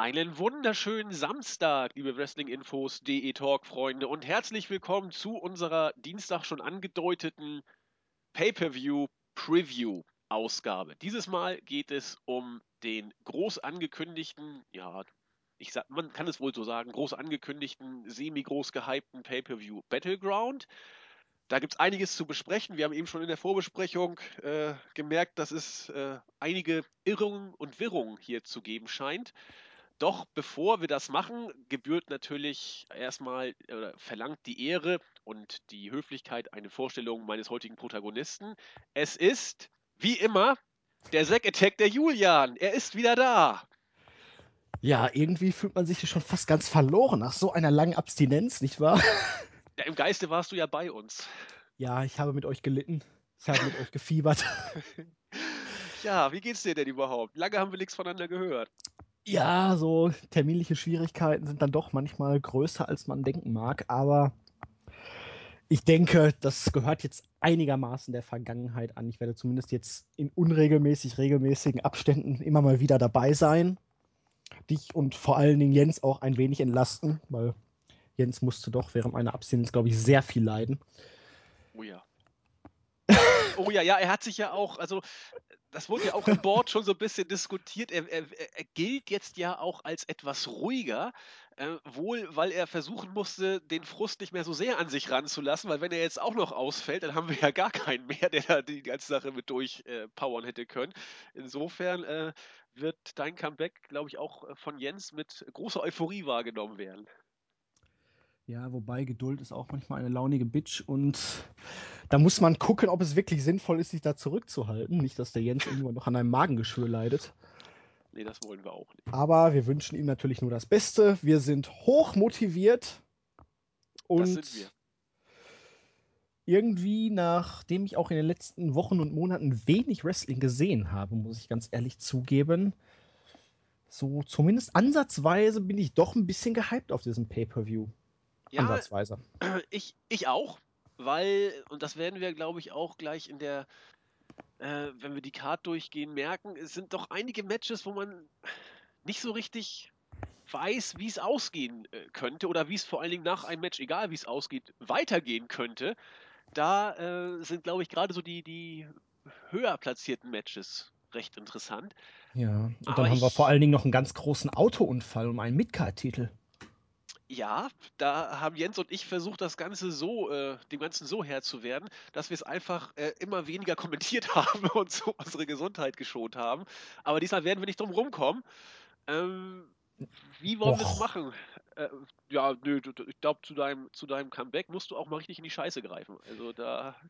Einen wunderschönen Samstag, liebe Wrestling-Infos.de Talk-Freunde und herzlich willkommen zu unserer Dienstag schon angedeuteten Pay-Per-View-Preview-Ausgabe. Dieses Mal geht es um den groß angekündigten, ja, ich sag, man kann es wohl so sagen, groß angekündigten, semi-groß gehypten Pay-Per-View Battleground. Da gibt es einiges zu besprechen. Wir haben eben schon in der Vorbesprechung äh, gemerkt, dass es äh, einige Irrungen und Wirrungen hier zu geben scheint. Doch bevor wir das machen, gebührt natürlich erstmal oder verlangt die Ehre und die Höflichkeit eine Vorstellung meines heutigen Protagonisten. Es ist, wie immer, der Zack Attack der Julian. Er ist wieder da. Ja, irgendwie fühlt man sich hier schon fast ganz verloren nach so einer langen Abstinenz, nicht wahr? Ja, Im Geiste warst du ja bei uns. Ja, ich habe mit euch gelitten. Ich habe mit euch gefiebert. Ja, wie geht's dir denn überhaupt? Lange haben wir nichts voneinander gehört. Ja, so terminliche Schwierigkeiten sind dann doch manchmal größer, als man denken mag, aber ich denke, das gehört jetzt einigermaßen der Vergangenheit an. Ich werde zumindest jetzt in unregelmäßig, regelmäßigen Abständen immer mal wieder dabei sein. Dich und vor allen Dingen Jens auch ein wenig entlasten, weil Jens musste doch während meiner Abstinenz, glaube ich, sehr viel leiden. Oh ja. oh ja, ja, er hat sich ja auch, also das wurde ja auch im Board schon so ein bisschen diskutiert. Er, er, er gilt jetzt ja auch als etwas ruhiger, äh, wohl weil er versuchen musste, den Frust nicht mehr so sehr an sich ranzulassen, weil wenn er jetzt auch noch ausfällt, dann haben wir ja gar keinen mehr, der da die ganze Sache mit durchpowern äh, hätte können. Insofern äh, wird dein Comeback, glaube ich, auch äh, von Jens mit großer Euphorie wahrgenommen werden. Ja, wobei Geduld ist auch manchmal eine launige Bitch und da muss man gucken, ob es wirklich sinnvoll ist, sich da zurückzuhalten. Nicht, dass der Jens irgendwann noch an einem Magengeschwür leidet. Nee, das wollen wir auch nicht. Aber wir wünschen ihm natürlich nur das Beste. Wir sind hoch motiviert. Und das sind wir. Irgendwie, nachdem ich auch in den letzten Wochen und Monaten wenig Wrestling gesehen habe, muss ich ganz ehrlich zugeben, so zumindest ansatzweise bin ich doch ein bisschen gehypt auf diesen Pay-Per-View. Ja, Ansatzweise. Ich, ich auch, weil, und das werden wir, glaube ich, auch gleich in der, äh, wenn wir die Card durchgehen, merken, es sind doch einige Matches, wo man nicht so richtig weiß, wie es ausgehen äh, könnte oder wie es vor allen Dingen nach einem Match, egal wie es ausgeht, weitergehen könnte. Da äh, sind, glaube ich, gerade so die, die höher platzierten Matches recht interessant. Ja, und Aber dann haben wir vor allen Dingen noch einen ganz großen Autounfall um einen Midcard-Titel. Ja, da haben Jens und ich versucht, das Ganze so, äh, dem Ganzen so Herr zu werden, dass wir es einfach äh, immer weniger kommentiert haben und so unsere Gesundheit geschont haben. Aber diesmal werden wir nicht drum rumkommen. Ähm, wie wollen wir es machen? Äh, ja, nö, ich glaube, zu deinem, zu deinem Comeback musst du auch mal richtig in die Scheiße greifen. Also da.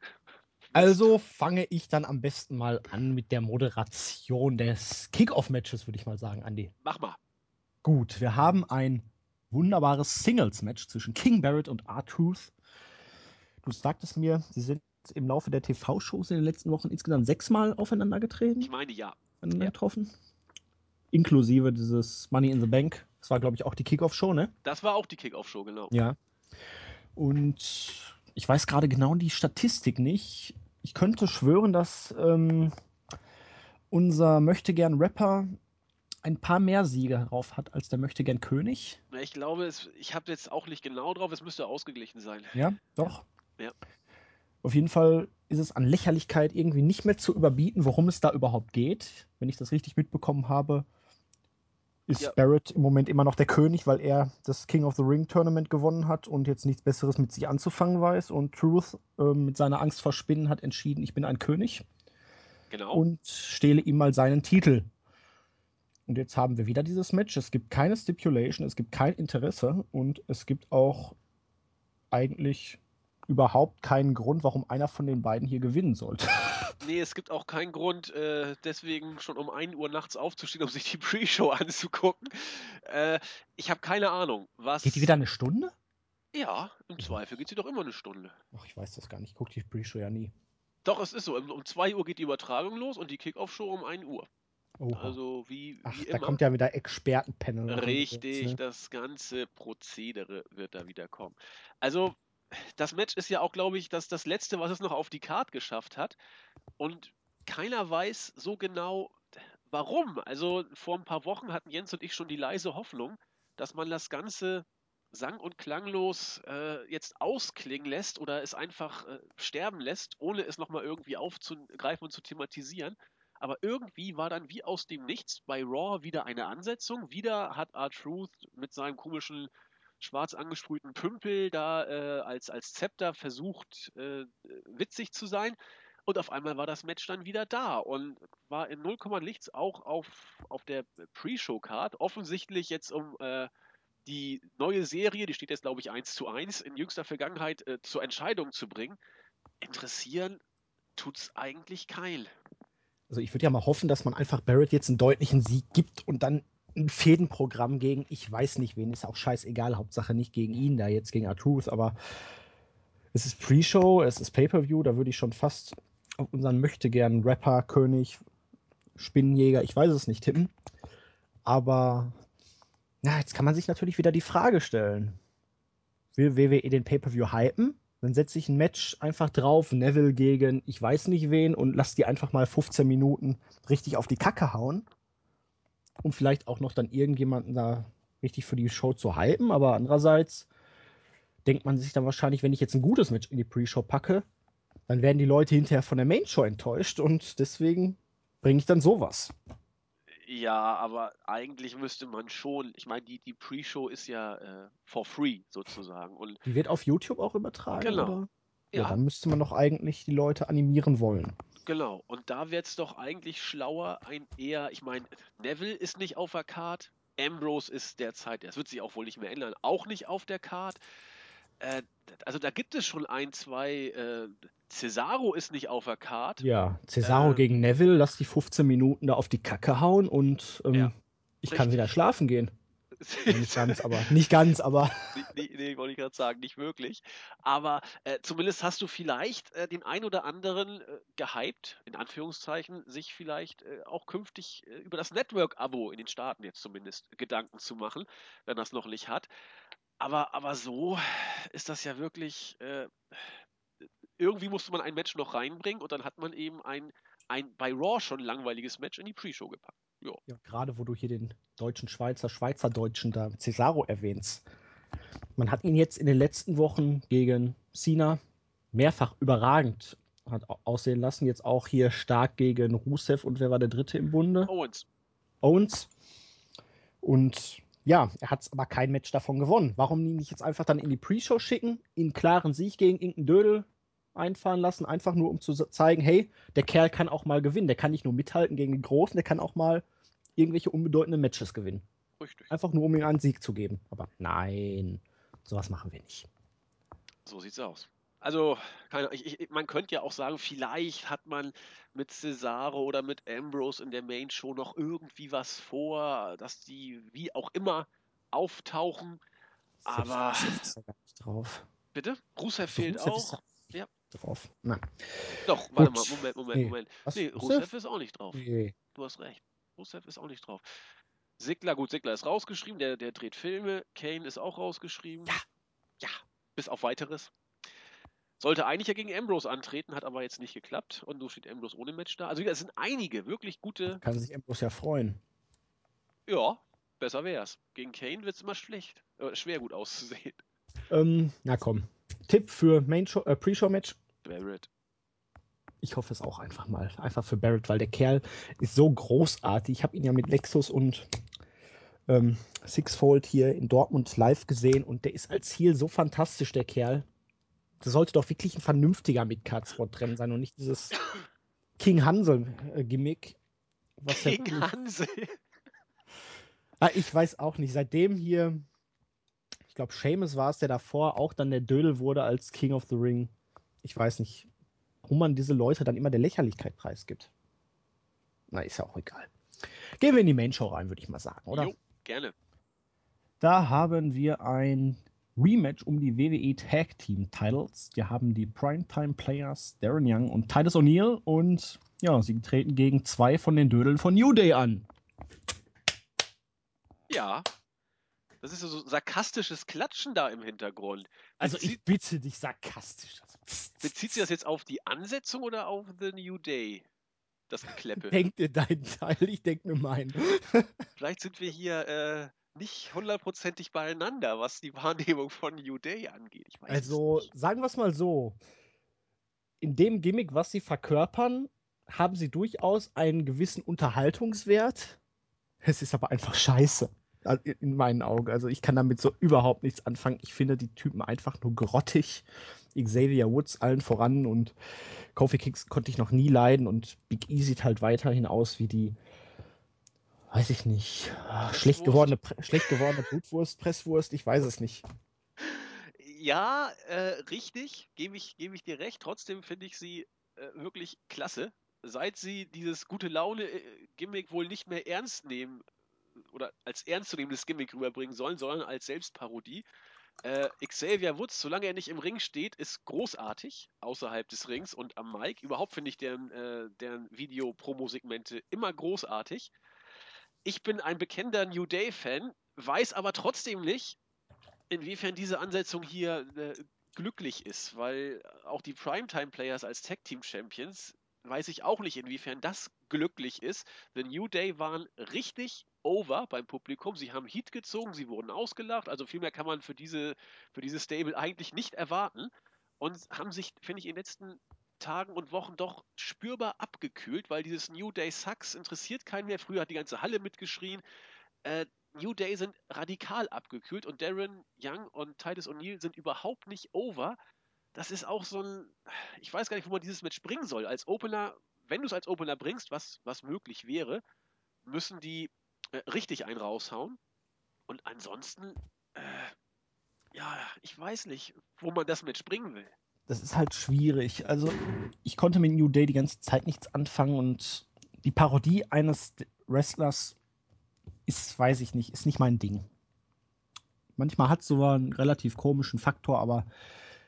Also fange ich dann am besten mal an mit der Moderation des Kickoff-Matches, würde ich mal sagen, Andy. Mach mal. Gut, wir haben ein wunderbares Singles-Match zwischen King Barrett und R-Truth. Du sagtest mir, sie sind im Laufe der TV-Shows in den letzten Wochen insgesamt sechsmal aufeinander getreten. Ich meine, ja. ja. getroffen. Inklusive dieses Money in the Bank. Das war, glaube ich, auch die Kickoff-Show, ne? Das war auch die Kickoff-Show, genau. Ja. Und ich weiß gerade genau die Statistik nicht. Ich könnte schwören, dass ähm, unser möchte gern Rapper ein paar mehr Siege darauf hat als der möchte gern König. Ich glaube, es, ich habe jetzt auch nicht genau drauf, es müsste ausgeglichen sein. Ja, doch. Ja. Auf jeden Fall ist es an Lächerlichkeit irgendwie nicht mehr zu überbieten, worum es da überhaupt geht. Wenn ich das richtig mitbekommen habe, ist ja. Barrett im Moment immer noch der König, weil er das King of the Ring Tournament gewonnen hat und jetzt nichts Besseres mit sich anzufangen weiß. Und Truth äh, mit seiner Angst vor Spinnen hat entschieden, ich bin ein König. Genau. Und stehle ihm mal seinen Titel. Und jetzt haben wir wieder dieses Match. Es gibt keine Stipulation, es gibt kein Interesse und es gibt auch eigentlich überhaupt keinen Grund, warum einer von den beiden hier gewinnen sollte. Nee, es gibt auch keinen Grund, äh, deswegen schon um 1 Uhr nachts aufzustehen, um sich die Pre-Show anzugucken. Äh, ich habe keine Ahnung, was. Geht die wieder eine Stunde? Ja, im Zweifel geht sie doch immer eine Stunde. Ach, ich weiß das gar nicht. Ich gucke die Pre-Show ja nie. Doch, es ist so. Um 2 Uhr geht die Übertragung los und die Kickoff-Show um 1 Uhr. Oha. Also wie, Ach, wie da immer. kommt ja wieder Expertenpanel. Richtig, jetzt, ne? das ganze Prozedere wird da wieder kommen. Also das Match ist ja auch, glaube ich, das, das letzte, was es noch auf die Card geschafft hat. Und keiner weiß so genau, warum? Also vor ein paar Wochen hatten Jens und ich schon die leise Hoffnung, dass man das Ganze sang- und klanglos äh, jetzt ausklingen lässt oder es einfach äh, sterben lässt, ohne es nochmal irgendwie aufzugreifen und zu thematisieren. Aber irgendwie war dann wie aus dem Nichts bei Raw wieder eine Ansetzung. Wieder hat R-Truth mit seinem komischen schwarz angesprühten Pümpel da äh, als, als Zepter versucht, äh, witzig zu sein. Und auf einmal war das Match dann wieder da und war in 0, nichts auch auf, auf der Pre-Show-Card. Offensichtlich jetzt um äh, die neue Serie, die steht jetzt glaube ich 1 zu 1, in jüngster Vergangenheit äh, zur Entscheidung zu bringen. Interessieren tut's eigentlich kein. Also ich würde ja mal hoffen, dass man einfach Barrett jetzt einen deutlichen Sieg gibt und dann ein Fädenprogramm gegen, ich weiß nicht wen, ist auch scheißegal, Hauptsache nicht gegen ihn, da jetzt gegen Artruth, aber es ist Pre-Show, es ist Pay-Per-View, da würde ich schon fast auf unseren möchte gern Rapper, König, Spinnenjäger, ich weiß es nicht tippen. Aber na, jetzt kann man sich natürlich wieder die Frage stellen. Will WWE den Pay-Per-View hypen? Dann setze ich ein Match einfach drauf, Neville gegen ich weiß nicht wen und lass die einfach mal 15 Minuten richtig auf die Kacke hauen. Um vielleicht auch noch dann irgendjemanden da richtig für die Show zu hypen. Aber andererseits denkt man sich dann wahrscheinlich, wenn ich jetzt ein gutes Match in die Pre-Show packe, dann werden die Leute hinterher von der Main-Show enttäuscht und deswegen bringe ich dann sowas. Ja, aber eigentlich müsste man schon, ich meine, die, die Pre-Show ist ja äh, for free sozusagen. Und die wird auf YouTube auch übertragen, genau. Oder? Ja. ja, dann müsste man doch eigentlich die Leute animieren wollen. Genau, und da wäre es doch eigentlich schlauer, ein eher, ich meine, Neville ist nicht auf der Card, Ambrose ist derzeit, das wird sich auch wohl nicht mehr ändern, auch nicht auf der Card. Äh, also da gibt es schon ein, zwei. Äh, Cesaro ist nicht auf der Card. Ja, Cesaro Äh, gegen Neville, lass die 15 Minuten da auf die Kacke hauen und ähm, Ja, ich kann richtig. wieder schlafen gehen. Nicht ganz, aber nicht ganz, aber nee, nee, wollte ich gerade sagen, nicht wirklich. Aber äh, zumindest hast du vielleicht äh, den ein oder anderen äh, gehypt, in Anführungszeichen, sich vielleicht äh, auch künftig äh, über das Network-Abo in den Staaten jetzt zumindest Gedanken zu machen, wenn das noch nicht hat. Aber, aber so ist das ja wirklich. Irgendwie musste man ein Match noch reinbringen und dann hat man eben ein, ein bei Raw schon langweiliges Match in die Pre-Show gepackt. Ja. ja, gerade wo du hier den deutschen Schweizer, Schweizerdeutschen da Cesaro erwähnst. Man hat ihn jetzt in den letzten Wochen gegen Cena mehrfach überragend hat au- aussehen lassen. Jetzt auch hier stark gegen Rusev und wer war der dritte im Bunde? Owens. Owens. Und ja, er hat aber kein Match davon gewonnen. Warum ihn nicht jetzt einfach dann in die Pre-Show schicken, ihn klaren Sieg gegen irgendeinen Dödel einfahren lassen, einfach nur um zu zeigen, hey, der Kerl kann auch mal gewinnen. Der kann nicht nur mithalten gegen den Großen, der kann auch mal irgendwelche unbedeutenden Matches gewinnen. Richtig. Einfach nur, um ihm einen Sieg zu geben. Aber nein, sowas machen wir nicht. So sieht's aus. Also, keine, ich, ich, man könnte ja auch sagen, vielleicht hat man mit Cesaro oder mit Ambrose in der Main Show noch irgendwie was vor, dass die wie auch immer auftauchen. Aber- Rusev drauf. Bitte? Rusev fehlt Rusev auch. Drauf. Na, Doch, warte Gut. mal, Moment, Moment, Nee. Moment. was? Nee, Rusev? Rusev ist auch nicht drauf. Nee. Du hast recht. Rusev ist auch nicht drauf. Sigler, gut, Sigler ist rausgeschrieben, der, der dreht Filme. Kane ist auch rausgeschrieben. Ja. Ja, bis auf weiteres. Sollte eigentlich ja gegen Ambrose antreten, hat aber jetzt nicht geklappt. Und so steht Ambrose ohne Match da. Also, es sind einige wirklich gute. Kann sich Ambrose ja freuen. Ja, besser wär's. Gegen Kane wird's immer schlecht. Äh, schwer gut auszusehen. Ähm, na komm. Tipp für Main Show, äh, Pre-Show-Match. Barrett. Ich hoffe es auch einfach mal. Einfach für Barrett, weil der Kerl ist so großartig. Ich habe ihn ja mit Lexus und ähm, Sixfold hier in Dortmund live gesehen und der ist als Heel so fantastisch, der Kerl. Das sollte doch wirklich ein vernünftiger Midcard-Spot drin sein und nicht dieses King Hansel-Gimmick. Ja King Hansel. Ah, ich weiß auch nicht. Seitdem hier, glaube, Seamus war es, der davor auch dann der Dödel wurde als King of the Ring. Ich weiß nicht, warum man diese Leute dann immer der Lächerlichkeit preisgibt. Na, ist ja auch egal. Gehen wir in die Main Show rein, würde ich mal sagen, oder? Jo, gerne. Da haben wir ein Rematch um die WWE Tag Team Titles. Wir haben die Primetime Players Darren Young und Titus O'Neil und ja, sie treten gegen zwei von den Dödeln von New Day an. Ja. Das ist so sarkastisches Klatschen da im Hintergrund. Also Bezieht- ich bitte dich sarkastisch. Bezieht sich das jetzt auf die Ansetzung oder auf The New Day? das Gekleppe. Denk dir deinen Teil, ich denk mir meinen. Vielleicht sind wir hier äh, nicht hundertprozentig beieinander, was die Wahrnehmung von New Day angeht. Also, sagen wir es mal so. In dem Gimmick, was sie verkörpern, haben sie durchaus einen gewissen Unterhaltungswert. Es ist aber einfach scheiße. In meinen Augen. Also ich kann damit so überhaupt nichts anfangen. Ich finde die Typen einfach nur grottig. Xavier Woods allen voran und Kofi Kicks konnte ich noch nie leiden und Big E sieht halt weiterhin aus wie die, weiß ich nicht, schlecht gewordene, schlecht gewordene Blutwurst, Presswurst, ich weiß es nicht. Ja, äh, richtig, gebe ich, gebe ich dir recht. Trotzdem finde ich sie äh, wirklich klasse. Seit sie dieses gute Laune-Gimmick wohl nicht mehr ernst nehmen oder als ernstzunehmendes Gimmick rüberbringen sollen, sondern als Selbstparodie. Äh, Xavier Woods, solange er nicht im Ring steht, ist großartig außerhalb des Rings und am Mic. Überhaupt finde ich deren, äh, deren Video-Promo-Segmente immer großartig. Ich bin ein bekennender New Day-Fan, weiß aber trotzdem nicht, inwiefern diese Ansetzung hier äh, glücklich ist, weil auch die Primetime-Players als Tag-Team-Champions weiß ich auch nicht, inwiefern das glücklich ist. The New Day waren richtig over beim Publikum. Sie haben Heat gezogen, sie wurden ausgelacht. Also viel mehr kann man für diese, für diese Stable eigentlich nicht erwarten. Und haben sich, finde ich, in den letzten Tagen und Wochen doch spürbar abgekühlt, weil dieses New Day Sucks interessiert keinen mehr. Früher hat die ganze Halle mitgeschrien. Äh, New Day sind radikal abgekühlt und Darren Young und Titus O'Neill sind überhaupt nicht over. Das ist auch so ein, ich weiß gar nicht, wo man dieses Match bringen soll. Als Opener, wenn du es als Opener bringst, was, was möglich wäre, müssen die äh, richtig einen raushauen. Und ansonsten, äh, ja, ich weiß nicht, wo man das Match bringen will. Das ist halt schwierig. Also ich konnte mit New Day die ganze Zeit nichts anfangen und die Parodie eines Wrestlers ist, weiß ich nicht, ist nicht mein Ding. Manchmal hat es so einen relativ komischen Faktor, aber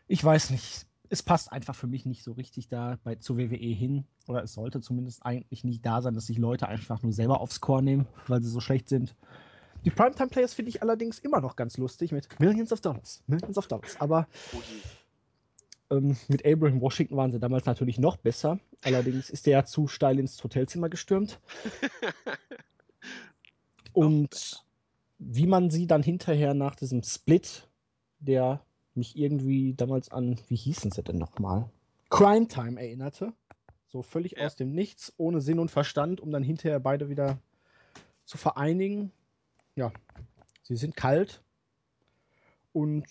ich weiß nicht. Es passt einfach für mich nicht so richtig da bei, zu WWE hin. Oder es sollte zumindest eigentlich nicht da sein, dass sich Leute einfach nur selber aufs Chor nehmen, weil sie so schlecht sind. Die Primetime Players finde ich allerdings immer noch ganz lustig mit Millions of Dollars. Millions of Dollars. Aber ähm, mit Abraham Washington waren sie damals natürlich noch besser. Allerdings ist der ja zu steil ins Hotelzimmer gestürmt. Und wie man sie dann hinterher nach diesem Split, der mich irgendwie damals an, wie hießen sie denn nochmal? Crime Time erinnerte. So völlig Ja. aus dem Nichts, ohne Sinn und Verstand, um dann hinterher beide wieder zu vereinigen. Ja, sie sind kalt. Und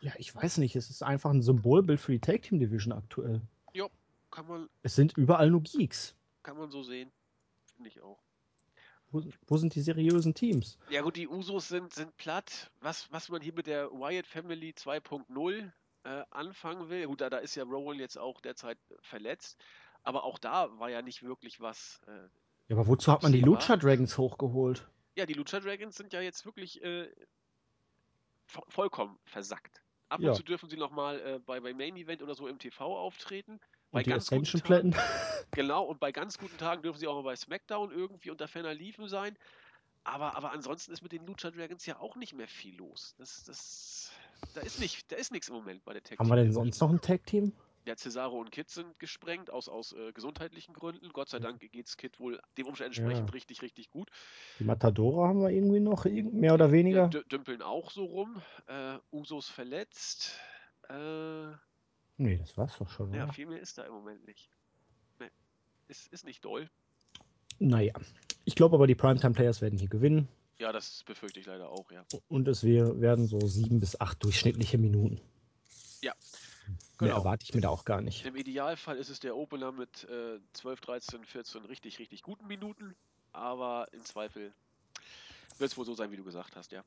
ja, ich weiß nicht, es ist einfach ein Symbolbild für die Tag Team Division aktuell. Kann man, Es sind überall nur Geeks. kann man so sehen. Finde ich auch. Wo, wo sind die seriösen Teams? Ja gut, die Usos sind, sind platt. Was, was man hier mit der Wyatt Family 2.0 äh, anfangen will, gut, da, da ist ja Rowan jetzt auch derzeit verletzt, aber auch da war ja nicht wirklich was. Äh, Ja, aber wozu hat man die. Lucha Dragons hochgeholt? ja, die Lucha Dragons sind ja jetzt wirklich äh, vo vollkommen versackt. Ab Ja. und zu dürfen sie nochmal äh, bei, bei Main Event oder so im TV auftreten. Bei Und die ganz guten Ascension Tagen, Platten? genau, und bei ganz guten Tagen dürfen sie auch mal bei SmackDown irgendwie unter ferner Liefen sein. Aber, aber ansonsten ist mit den Lucha Dragons ja auch nicht mehr viel los. Das, das, da ist nicht, da ist nichts im Moment bei der Tag Haben wir denn sonst noch ein Tag Team? Ja, Cesaro und Kid sind gesprengt aus, aus äh, gesundheitlichen Gründen. Gott sei Dank geht's Kid wohl dem Umstand entsprechend Ja. richtig, richtig gut. Die Matadora haben wir irgendwie noch, mehr oder weniger. dü- dümpeln auch so rum. Äh, Usos verletzt. Äh, Nee, das war's doch schon. ja, oder? viel mehr ist da im Moment nicht. Nee, ist, ist nicht doll. Naja, ich glaube aber, die Primetime Players werden hier gewinnen. Ja, das befürchte ich leider auch, ja. Und es werden so sieben bis acht durchschnittliche Minuten. Ja, Mehr genau. erwarte ich mir da auch gar nicht. Im Idealfall ist es der Opener mit äh, 12, 13, 14 richtig, richtig guten Minuten. Aber im Zweifel wird es wohl so sein, wie du gesagt hast, ja.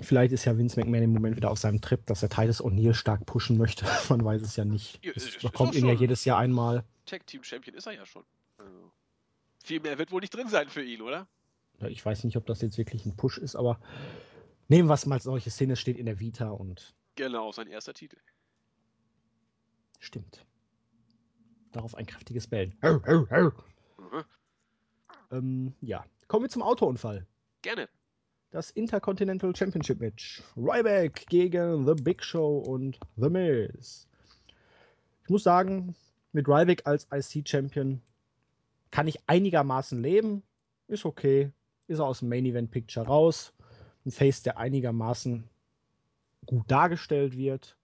Vielleicht ist ja Vince McMahon im Moment wieder auf seinem Trip, dass er Titus O'Neill stark pushen möchte. Man weiß es ja nicht. Ja, bekommt doch ihn ja jedes Jahr einmal. Tag Team Champion ist er ja schon. Also, viel mehr wird wohl nicht drin sein für ihn, oder? Ja, Ich weiß nicht, ob das jetzt wirklich ein Push ist, aber nehmen wir es mal als solche Szene, steht in der Vita und Genau, sein erster Titel. stimmt. Darauf ein kräftiges Bellen. Mhm. Ähm, ja, kommen wir zum Autounfall. Gerne. Das Intercontinental Championship Match. Ryback gegen The Big Show und The Miz. Ich muss sagen, mit Ryback als IC-Champion kann ich einigermaßen leben. Ist okay. Ist er aus dem Main Event Picture raus. Ein Face, der einigermaßen gut dargestellt wird.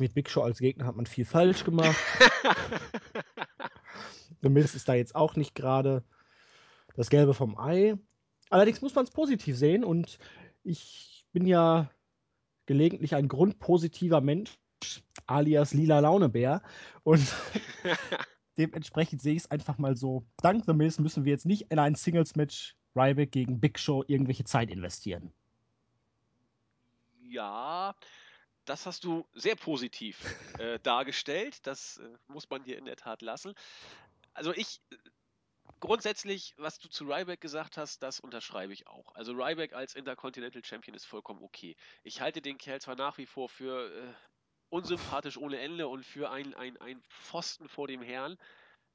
Mit Big Show als Gegner hat man viel falsch gemacht. The Miz ist da jetzt auch nicht gerade das Gelbe vom Ei. Allerdings muss man es positiv sehen und ich bin ja gelegentlich ein grundpositiver Mensch, alias lila Launebär. Und dementsprechend sehe ich es einfach mal so. Dank The Miz müssen wir jetzt nicht in ein Singles-Match Ryback gegen Big Show irgendwelche Zeit investieren. Ja, das hast du sehr positiv äh, dargestellt. Das äh, muss man dir in der Tat lassen. Also ich grundsätzlich, was du zu Ryback gesagt hast, das unterschreibe ich auch. Also Ryback als Intercontinental Champion ist vollkommen okay. Ich halte den Kerl zwar nach wie vor für äh, unsympathisch ohne Ende und für ein, ein, ein Pfosten vor dem Herrn.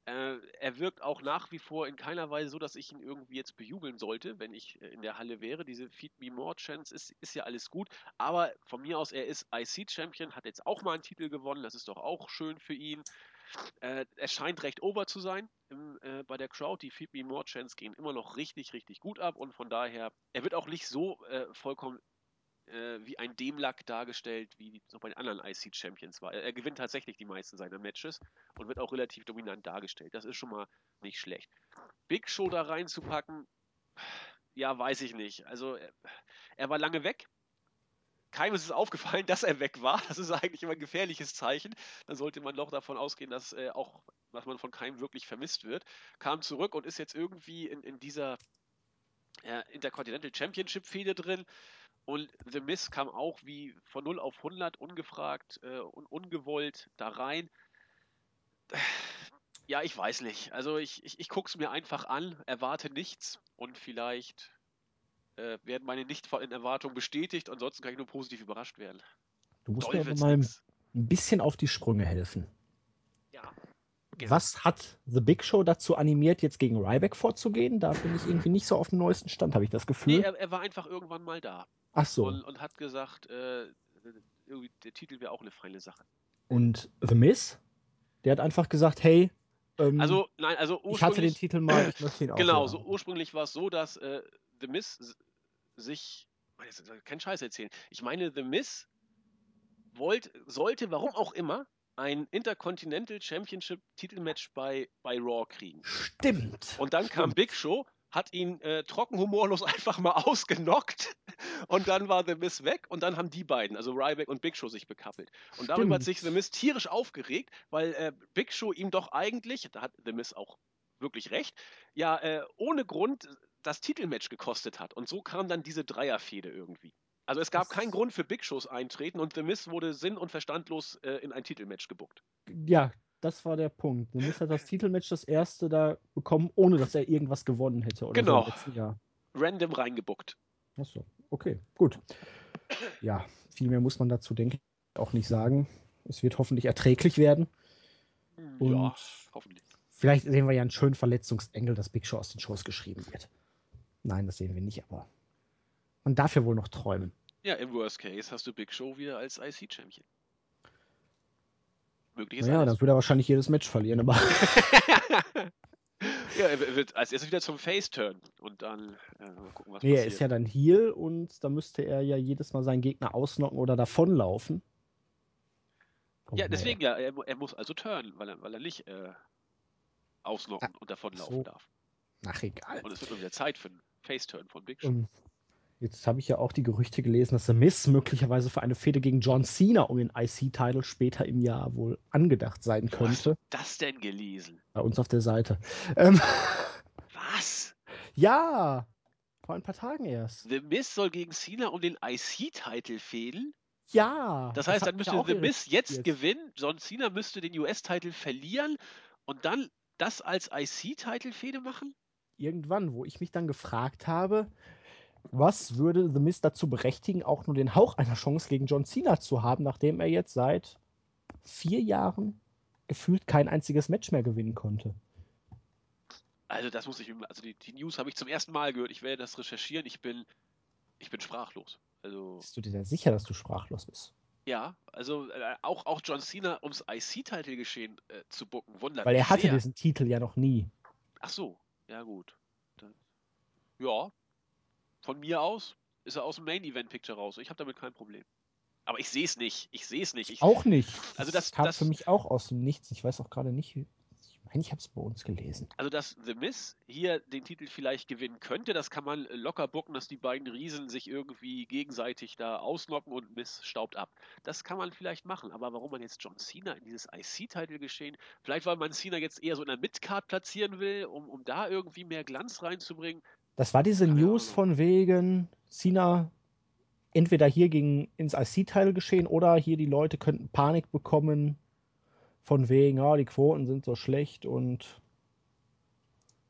Äh, er wirkt auch nach wie vor in keiner Weise so, dass ich ihn irgendwie jetzt bejubeln sollte, wenn ich äh, in der Halle wäre. Diese Feed Me More Chance ist, ist ja alles gut. Aber von mir aus, er ist IC-Champion, hat jetzt auch mal einen Titel gewonnen. Das ist doch auch schön für ihn. Äh, er scheint recht over zu sein im, äh, bei der Crowd. Die Feed Me More Chance gehen immer noch richtig, richtig gut ab und von daher, er wird auch nicht so äh, vollkommen äh, wie ein Demlack dargestellt, wie es noch bei den anderen IC Champions war. Er, er, gewinnt tatsächlich die meisten seiner Matches und wird auch relativ dominant dargestellt. Das ist schon mal nicht schlecht. Big Show da reinzupacken, ja, weiß ich nicht. Also, er, er war lange weg, keinem ist es aufgefallen, dass er weg war. Das ist eigentlich immer ein gefährliches Zeichen. Dann sollte man doch davon ausgehen, dass äh, auch, dass man von keinem wirklich vermisst wird. Kam zurück und ist jetzt irgendwie in, in dieser äh, Intercontinental Championship Fehde drin. Und The Miz kam auch wie von 0 auf 100 ungefragt äh, und ungewollt da rein. Ja, ich weiß nicht. Also ich, ich, ich gucke es mir einfach an, erwarte nichts und vielleicht äh, werden meine Nicht-Erwartungen bestätigt. Ansonsten kann ich nur positiv überrascht werden. Du musst Doll mir aber mal nix. ein bisschen auf die Sprünge helfen. Ja. Genau. Was hat The Big Show dazu animiert, jetzt gegen Ryback vorzugehen? Da bin ich irgendwie nicht so auf dem neuesten Stand, habe ich das Gefühl. Nee, er, er, war einfach irgendwann mal da. Ach so. Und, und hat gesagt, äh, der Titel wäre auch eine feine Sache. Und The Miz? Der hat einfach gesagt, hey, ähm, also, nein, also ich hatte den Titel mal, ich möchte ihn auch. Genau, so ursprünglich war es so, dass äh, The Miz sich, kein Scheiß erzählen. Ich meine, The Miz wollte, sollte, warum auch immer, ein Intercontinental Championship Titelmatch bei, bei Raw kriegen. Stimmt. Und dann Stimmt. kam Big Show, hat ihn äh, trockenhumorlos einfach mal ausgenockt und dann war The Miz weg und dann haben die beiden, also Ryback und Big Show, sich bekappelt. Und Stimmt. darüber hat sich The Miz tierisch aufgeregt, weil äh, Big Show ihm doch eigentlich, da hat The Miz auch wirklich recht, ja, äh, ohne Grund das Titelmatch gekostet hat. Und so kam dann diese Dreierfehde irgendwie. Also es gab das keinen Grund für Big Shows eintreten und The Miz wurde sinn- und verstandlos äh, in ein Titelmatch gebuckt. Ja, das war der Punkt. The Miz hat das Titelmatch das erste da bekommen, ohne dass er irgendwas gewonnen hätte. genau. So Random reingebuckt. Achso, okay, gut. Ja, viel mehr muss man dazu, denke ich, auch nicht sagen. Es wird hoffentlich erträglich werden. Und ja, hoffentlich. Vielleicht sehen wir ja einen schönen Verletzungsengel, dass Big Show aus den Shows geschrieben wird. Nein, das sehen wir nicht, aber man darf ja wohl noch träumen. Ja, im Worst Case hast du Big Show wieder als IC-Champion. Möglich ist Ja, dann würde er wahrscheinlich jedes Match verlieren, aber. ja, er wird als erstes wieder zum Face-Turn und dann äh, gucken, was nee, passiert. er ist ja dann Heal und da müsste er ja jedes Mal seinen Gegner ausnocken oder davonlaufen. Oh, ja, deswegen ja, er, er, muss also turnen, weil er, weil er nicht äh, ausnocken ah, und davonlaufen so. darf. Ach, egal. Und es wird nur wieder Zeit für einen Face-Turn von Big Show. Um, jetzt habe ich ja auch die Gerüchte gelesen, dass The Miz möglicherweise für eine Fehde gegen John Cena um den IC-Title später im Jahr wohl angedacht sein könnte. Wo hast du das denn gelesen? Bei uns auf der Seite. Ähm, Was? Ja, vor ein paar Tagen erst. The Miz soll gegen Cena um den IC-Title fehlen? Ja. Das heißt, das dann müsste The Miz jetzt gewinnen, John Cena müsste den US-Title verlieren und dann das als IC-Title-Fehde machen? Irgendwann, wo ich mich dann gefragt habe, was würde The Miz dazu berechtigen, auch nur den Hauch einer Chance gegen John Cena zu haben, nachdem er jetzt seit vier Jahren gefühlt kein einziges Match mehr gewinnen konnte? Also das muss ich, also die, die News habe ich zum ersten Mal gehört. Ich werde das recherchieren. Ich bin, ich bin sprachlos. Also bist du dir da sicher, dass du sprachlos bist? Ja, also äh, auch, auch John Cena ums IC-Title geschehen äh, zu bucken, wundert Weil er hatte sehr. diesen Titel ja noch nie. Ach so, ja gut. Dann, ja, von mir aus ist er aus dem Main-Event-Picture raus. Ich habe damit kein Problem. Aber ich sehe es nicht. Ich sehe es nicht. Ich, Auch nicht. Also das- kam das- für mich auch aus dem Nichts. Ich weiß auch gerade nicht. Meine, ich habe es bei uns gelesen. also, dass The Miz hier den Titel vielleicht gewinnen könnte, das kann man locker bucken, dass die beiden Riesen sich irgendwie gegenseitig da ausnocken und Miz staubt ab. Das kann man vielleicht machen. Aber warum man jetzt John Cena in dieses IC-Title geschehen, vielleicht weil man Cena jetzt eher so in der Midcard platzieren will, um, um da irgendwie mehr Glanz reinzubringen. Das war diese Keine News Ahnung. von wegen Cena entweder hier gegen ins IC-Teil geschehen oder hier die Leute könnten Panik bekommen von wegen, ja, die Quoten sind so schlecht und